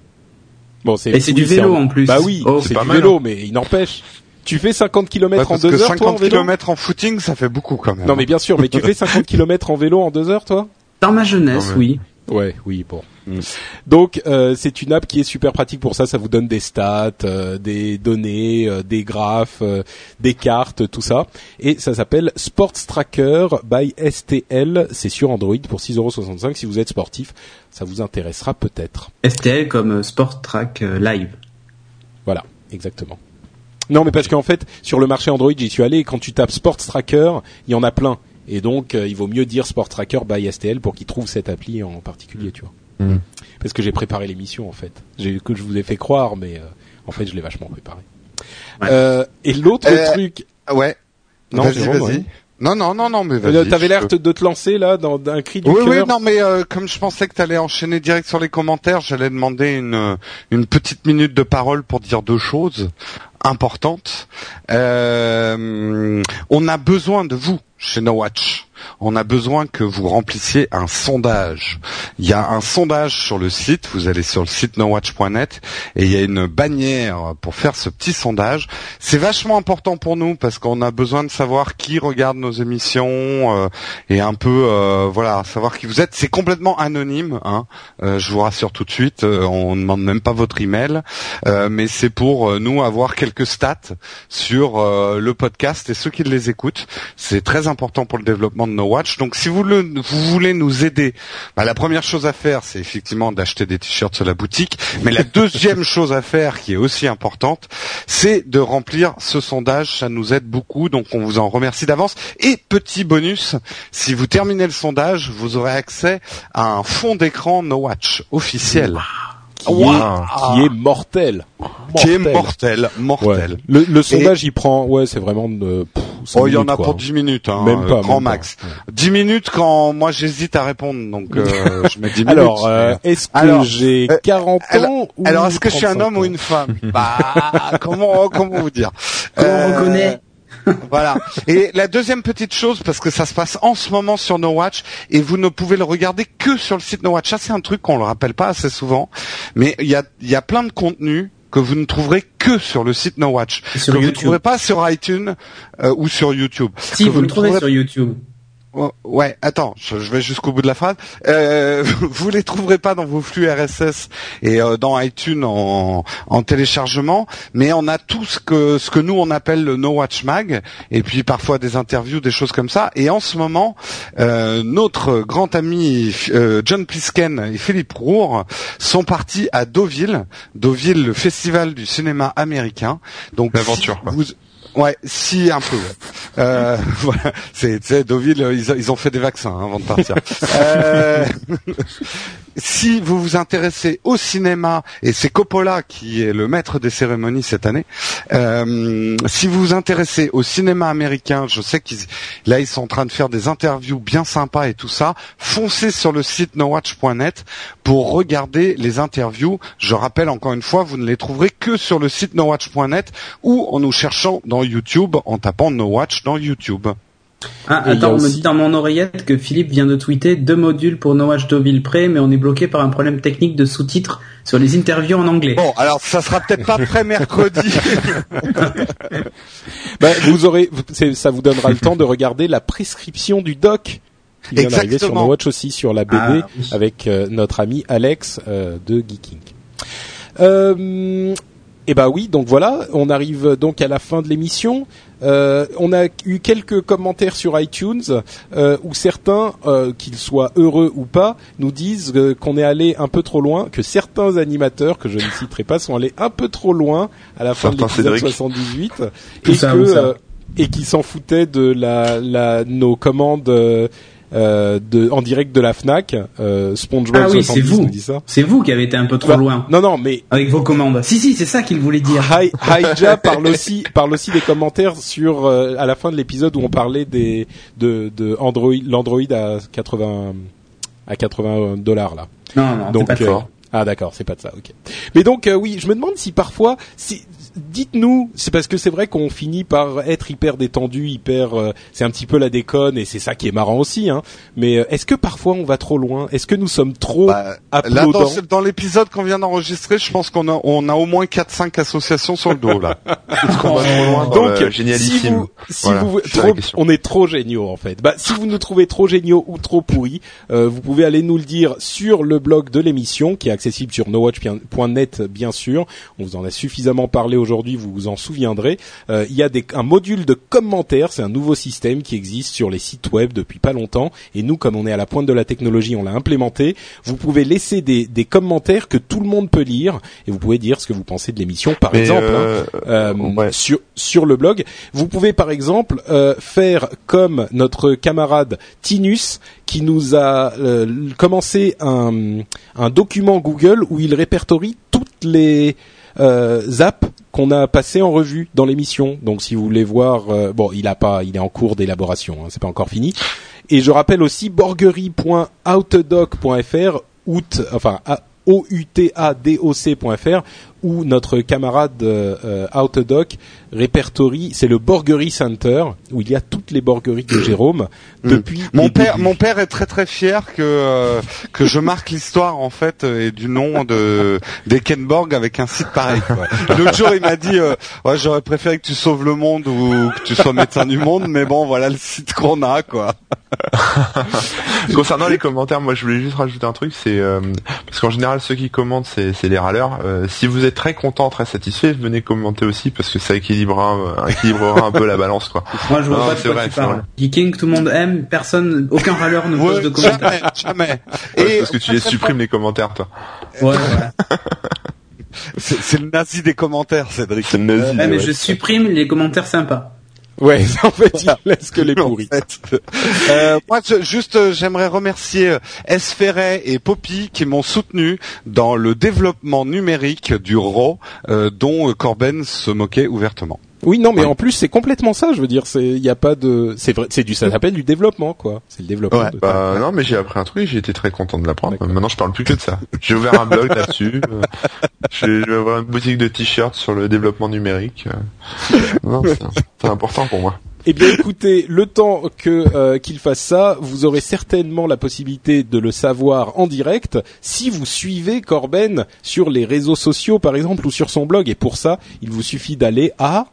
Bon, c'est. Et c'est du vélo en plus. Bah oui, oh, c'est du vélo, hein. mais il n'empêche. Tu fais 50 km en deux heures, 50 toi, en vélo km en footing, ça fait beaucoup quand même. Non, mais bien sûr, mais tu fais 50 (laughs) km en vélo en deux heures, toi? Dans ma jeunesse, oui. Ouais, oui, bon. Mm. Donc euh, c'est une app qui est super pratique pour ça. Ça vous donne des stats, euh, des données, euh, des graphes, des cartes, tout ça. Et ça s'appelle Sports Tracker by STL. C'est sur Android pour 6,65€. Si vous êtes sportif, ça vous intéressera peut-être. STL comme Sport Track Live. Voilà, exactement. Non, mais parce qu'en fait, sur le marché Android, j'y suis allé. Et quand tu tapes Sports Tracker, il y en a plein. Et donc, il vaut mieux dire Sport Tracker by STL pour qu'ils trouvent cette appli en particulier, tu vois. Mm. Parce que j'ai préparé l'émission en fait. Que je vous ai fait croire, mais euh, en fait je l'ai vachement préparé. Euh, et l'autre euh, truc. Ouais. Non, vas-y, vas-y. Non, non, non, non, mais vas-y. T'avais l'air de te lancer là dans un cri du oui, Oui, non, mais comme je pensais que t'allais enchaîner direct sur les commentaires, j'allais demander une une petite minute de parole pour dire deux choses importantes. on a besoin de vous chez No Watch on a besoin que vous remplissiez un sondage. Il y a un sondage sur le site, vous allez sur le site nowatch.net et il y a une bannière pour faire ce petit sondage. C'est vachement important pour nous parce qu'on a besoin de savoir qui regarde nos émissions euh, et un peu euh, voilà, savoir qui vous êtes. C'est complètement anonyme, hein. Euh, je vous rassure tout de suite, on ne demande même pas votre email, mais c'est pour nous avoir quelques stats sur le podcast et ceux qui les écoutent. C'est très important pour le développement de No Watch. Donc si vous, voulez nous aider, bah, la première chose à faire, c'est effectivement d'acheter des t-shirts sur la boutique. Mais la deuxième (laughs) chose à faire, qui est aussi importante, c'est de remplir ce sondage. Ça nous aide beaucoup, donc on vous en remercie d'avance. Et petit bonus, si vous terminez le sondage, vous aurez accès à un fond d'écran No Watch officiel qui, est, qui est mortel. Qui est mortel, mortel. Le, le, sondage, il prend, ouais, c'est vraiment de. oh, il y en a pour 10 minutes, hein, même pas, grand max. 10 minutes quand moi j'hésite à répondre, donc euh, (laughs) je mets 10 minutes. Alors, euh, est-ce que j'ai 40 euh, ans ou Alors, est-ce que je suis un homme ou une femme? (laughs) Bah, comment comment vous dire? Comment on reconnaît (laughs) voilà. Et la deuxième petite chose, parce que ça se passe en ce moment sur No Watch, et vous ne pouvez le regarder que sur le site No Watch. Ça, c'est un truc qu'on le rappelle pas assez souvent, mais il y a, y a plein de contenus que vous ne trouverez que sur le site No Watch. Que vous ne trouverez pas sur iTunes euh, ou sur YouTube. Si Que vous le ne trouvez trouverez sur YouTube. Oh, Ouais, attends, je, je vais jusqu'au bout de la phrase. Euh, (laughs) vous les trouverez pas dans vos flux RSS et euh, dans iTunes en, en téléchargement, mais on a tout ce que ce que nous on appelle le No Watch Mag, et puis parfois des interviews, des choses comme ça. Et en ce moment, euh, notre grand ami euh, John Plisken et Philippe Roure sont partis à Deauville, Deauville, le festival du cinéma américain. Donc L'aventure, si vous- Ouais, si un peu. ouais. Euh, (laughs) voilà, c'est tu sais, Deauville, euh, ils, ils ont fait des vaccins hein, avant de partir. (laughs) Euh, (laughs) si vous vous intéressez au cinéma, et c'est Coppola qui est le maître des cérémonies cette année, euh, si vous vous intéressez au cinéma américain, je sais qu'ils là ils sont en train de faire des interviews bien sympas et tout ça, foncez sur le site nowatch.net pour regarder les interviews. Je rappelle encore une fois, vous ne les trouverez que sur le site nowatch.net ou en nous cherchant dans YouTube en tapant No Watch dans YouTube. Ah, Et attends, on me dit dans mon oreillette que Philippe vient de tweeter deux modules pour No Watch Deauville prêt, mais on est bloqué par un problème technique de sous-titres sur les interviews en anglais. Bon, alors ça sera peut-être pas prêt mercredi. (laughs) Bah, vous aurez, ça vous donnera le temps de regarder la prescription du doc qui vient d'arriver sur. No Watch aussi sur la BD Ah, oui. avec euh, notre ami Alex euh, de Geeking. Euh, et bah oui, donc voilà, on arrive donc à la fin de l'émission. Euh, on a eu quelques commentaires sur iTunes euh, où certains, euh, qu'ils soient heureux ou pas, nous disent euh, qu'on est allé un peu trop loin, que certains animateurs, que je ne citerai pas, sont allés un peu trop loin à la fin de l'épisode Cédric. 78 Tout et ça, que où ça euh, et qui s'en foutaient de la, la nos commandes euh, euh, de en direct de la Fnac. Euh, SpongeBob Ah oui, c'est 70 vous. nous dit ça. C'est vous qui avez été un peu trop Bah, loin Non, non, mais avec vos commandes. Si, si, c'est ça qu'il voulait dire. Hi- Haija (laughs) parle aussi parle aussi des commentaires sur euh, à la fin de l'épisode où on parlait des de de Android l'Android à 80 à 80 dollars là. Non, non, Donc pas euh, ça. ah d'accord, c'est pas de ça, ok. Mais donc euh, oui, je me demande si parfois, si dites-nous, c'est parce que c'est vrai qu'on finit par être hyper détendu, hyper, euh, c'est un petit peu la déconne et c'est ça qui est marrant aussi. Hein. Mais euh, est-ce que parfois on va trop loin? Est-ce que nous sommes trop Bah, là, dans, dans l'épisode qu'on vient d'enregistrer, je pense qu'on a, on a au moins 4-5 associations sur le dos là. (laughs) Est-ce qu'on va trop loin dans Donc, le si génialissime vous, si Voilà, vous, c'est la trop- question. on est trop géniaux en fait. Bah, si vous nous trouvez trop géniaux ou trop pourris, euh, vous pouvez aller nous le dire sur le blog de l'émission qui est accessible sur nowatch.net bien sûr. On vous en a suffisamment parlé aujourd'hui, vous vous en souviendrez. Euh, il y a des, un module de commentaires, c'est un nouveau système qui existe sur les sites web depuis pas longtemps. Et nous, comme on est à la pointe de la technologie, on l'a implémenté. Vous pouvez laisser des, des commentaires que tout le monde peut lire et vous pouvez dire ce que vous pensez de l'émission, par Mais, exemple. hein euh, euh, ouais. sur sur le blog. Vous pouvez par exemple faire comme notre camarade Tinus qui nous a euh, commencé un, un document Google où il répertorie toutes les euh, apps qu'on a passées en revue dans l'émission. Donc si vous voulez voir, euh, bon, il a pas, il est en cours d'élaboration, hein, c'est pas encore fini. Et je rappelle aussi borgery.outdoc.fr, out, enfin a- O-U-T-A-D-O-C.fr, où notre camarade euh, euh, Outdoc répertorie, c'est le Borgery Center, où il y a toutes les borgeries de Jérôme depuis Mon père, débuts. mon père est très très fier que euh, que je marque l'histoire en fait euh, et du nom de d'Ekenborg avec un site pareil. quoi. L'autre jour, il m'a dit, euh, ouais, j'aurais préféré que tu sauves le monde ou que tu sois médecin du monde, mais bon, voilà le site qu'on a quoi. Concernant les commentaires, moi je voulais juste rajouter un truc, c'est euh, parce qu'en général ceux qui commentent c'est c'est les râleurs. Euh, si vous êtes très content, très satisfait, venez commenter aussi parce que ça équilibrera, euh, équilibrera un peu la balance quoi. (laughs) Moi, je vois Non, pas de c'est quoi vrai, tu parles. Geeking, tout le monde aime, personne, aucun râleur ne pose de commentaires. jamais, jamais. Ouais, Et parce que tu les supprimes les commentaires toi. Ouais, c'est c'est le nazi des commentaires, Cédric. C'est le nazi. Ouais, mais ouais. je supprime les commentaires sympas. Ouais, (laughs) en fait, il laisse que les pourris. En fait. Euh, moi, je- juste, euh, j'aimerais remercier euh, S. Ferret et Poppy qui m'ont soutenu dans le développement numérique du RAW, euh, dont euh, Corben se moquait ouvertement. Oui, non, mais Ouais. en plus c'est complètement ça. Je veux dire, c'est, il y a pas de, c'est vrai, c'est du, ça s'appelle du développement, quoi. C'est le développement. de- Bah non, mais j'ai appris un truc, j'ai été très content de l'apprendre. Maintenant, je parle plus que de ça. J'ai ouvert un blog là-dessus. euh, Je vais, avoir une boutique de t-shirts sur le développement numérique. euh. Non, c'est important pour moi. Eh bien, écoutez, le temps que euh, qu'il fasse ça, vous aurez certainement la possibilité de le savoir en direct si vous suivez Corben sur les réseaux sociaux, par exemple, ou sur son blog. Et pour ça, il vous suffit d'aller à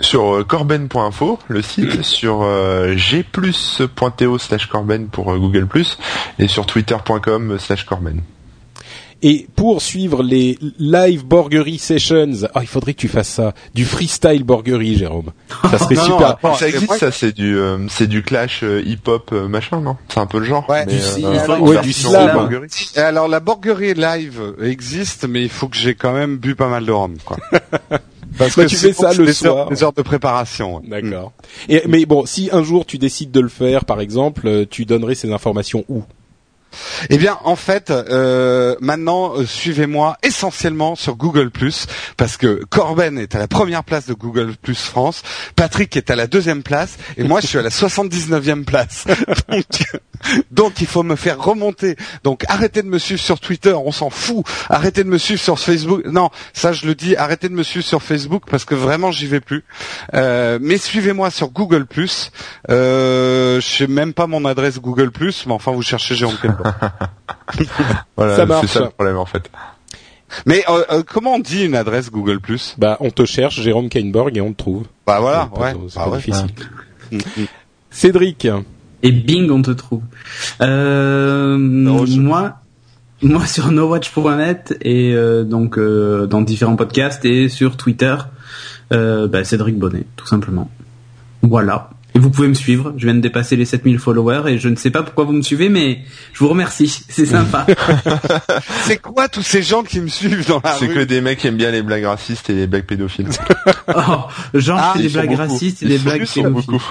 sur euh, corben.info, le site, (clears throat) sur euh, gplus.to slash corben pour euh, Google+, et sur twitter.com slash corben. Et pour suivre les live borgery sessions, ah, il faudrait que tu fasses ça, du freestyle borgery, Jérôme. Ça (laughs) serait Non, super. ça existe, ça, c'est du, euh, c'est du clash euh, hip-hop euh, machin, non? C'est un peu le genre. Ouais, mais, du euh, si- euh, ouais, du slam. Alors la Borgerie live existe, mais il faut que j'ai quand même bu pas mal de rhum, quoi. (laughs) Parce Bah, tu fais ça c'est le des soir. Heures, des heures de préparation. D'accord. Et mais bon, si un jour tu décides de le faire, par exemple, tu donnerais ces informations où? Eh bien, en fait, euh, maintenant, euh, suivez-moi essentiellement sur Google parce que Corben est à la première place de Google France, Patrick est à la deuxième place, et moi, je suis à la 79e place. (laughs) Donc, il faut me faire remonter. Donc, arrêtez de me suivre sur Twitter, on s'en fout. Arrêtez de me suivre sur Facebook. Non, ça, je le dis, arrêtez de me suivre sur Facebook parce que vraiment, j'y vais plus. Euh, mais suivez-moi sur Google Euh, je sais même pas mon adresse Google mais enfin, vous cherchez Jérôme. (laughs) Voilà, Ça marche. c'est ça le problème en fait. Mais euh, euh, comment on dit une adresse Google Bah, on te cherche, Jérôme Kainborg, et on te trouve. Bah voilà, C'est pas- ouais. c'est Bah pas ouais. difficile. Cédric, Et bing, on te trouve. Euh, moi, moi sur nowatch.net et euh, donc euh, dans différents podcasts et sur Twitter, euh, bah, Cédric Bonnet, tout simplement. Voilà. Et vous pouvez me suivre. Je viens de dépasser les 7000 followers et je ne sais pas pourquoi vous me suivez, mais je vous remercie. (laughs) C'est sympa. (laughs) C'est quoi tous ces gens qui me suivent dans la C'est que des mecs qui aiment bien les blagues racistes et les blagues pédophiles. (laughs) oh, genre, Ah, fais des blagues beaucoup. racistes et Ils des sont- blagues ils sont pédophiles. beaucoup.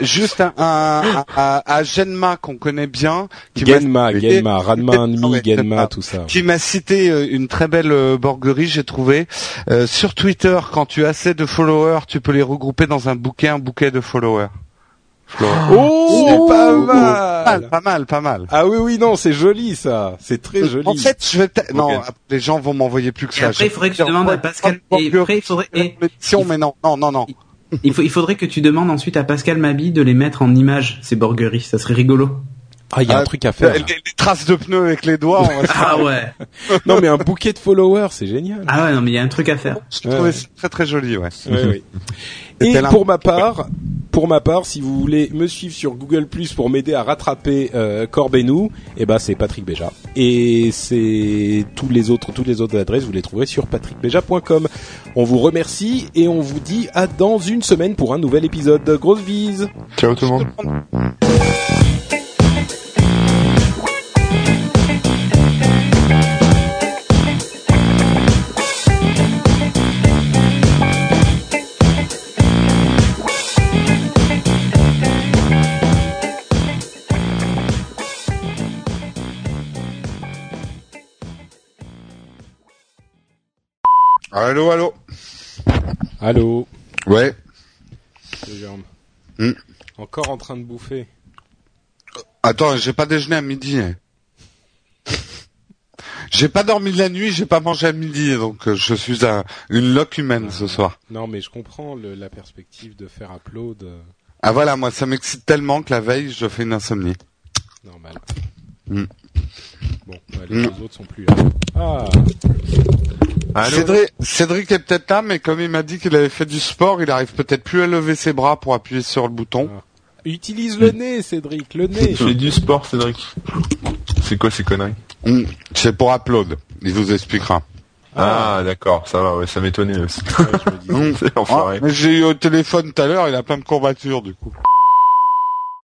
Juste un, un, un- à, à Genma qu'on connaît bien, qui m'a Genma, cité- Genma, Ranma Ennemi, Genma, tout ça. qui m'a cité euh, une très belle euh, borguerie, j'ai trouvé. Euh, sur Twitter, quand tu as assez de followers, tu peux les regrouper dans un bouquet, un bouquet de followers. Oh, C'est pas Pas mal. pas mal, pas mal. Ah oui, oui, non, c'est joli ça. C'est très joli. En fait, je vais peut-être- non, les gens vont m'envoyer plus que Et ça. après, il faudrait que tu demandes à Pascal. Et après, il faudrait. et- mais non, non, non, non. Il, faut, il faudrait que tu demandes ensuite à Pascal Mabi de les mettre en image, ces borgueries. Ça serait rigolo. Ah, il y a un Ah, truc à faire. Les, les traces de pneus avec les doigts, on va (laughs) se Ah ouais. (laughs) non, mais un bouquet de followers, c'est génial. Ah ouais, non, mais il y a un truc à faire. Je trouvais ça très très joli, ouais. Ouais, ouais. (laughs) Et pour ma part, pour ma part, si vous voulez me suivre sur Google Plus pour m'aider à rattraper euh, Corbenou, eh ben c'est Patrick Béja. Et c'est tous les autres, toutes les autres adresses, vous les trouverez sur patrickbeja.com. On vous remercie et on vous dit à dans une semaine pour un nouvel épisode. Grosse bise. Ciao tout le monde. Allô, allô. Allô. Ouais. Hmm. Encore en train de bouffer. Attends, j'ai pas déjeuné à midi. hein. (laughs) J'ai pas dormi de la nuit, j'ai pas mangé à midi, donc euh, je suis un, une loque humaine ce soir. Non, mais je comprends le- la perspective de faire upload. euh, Ah voilà, moi ça m'excite tellement que la veille je fais une insomnie. normal. Hmm. Bon, bah, les deux autres sont plus là. Ah. Allô Cédric, Cédric est peut-être là, mais comme il m'a dit qu'il avait fait du sport, il arrive peut-être plus à lever ses bras pour appuyer sur le bouton. Utilise le nez, Cédric, le nez. Je fais du sport, Cédric. C'est quoi ces conneries Hmm, C'est pour upload. Il vous expliquera. Ah, d'accord, ça va, ouais, ça m'étonnait aussi. Ouais, (laughs) Ah, j'ai eu au téléphone tout à l'heure, il a plein de courbatures du coup.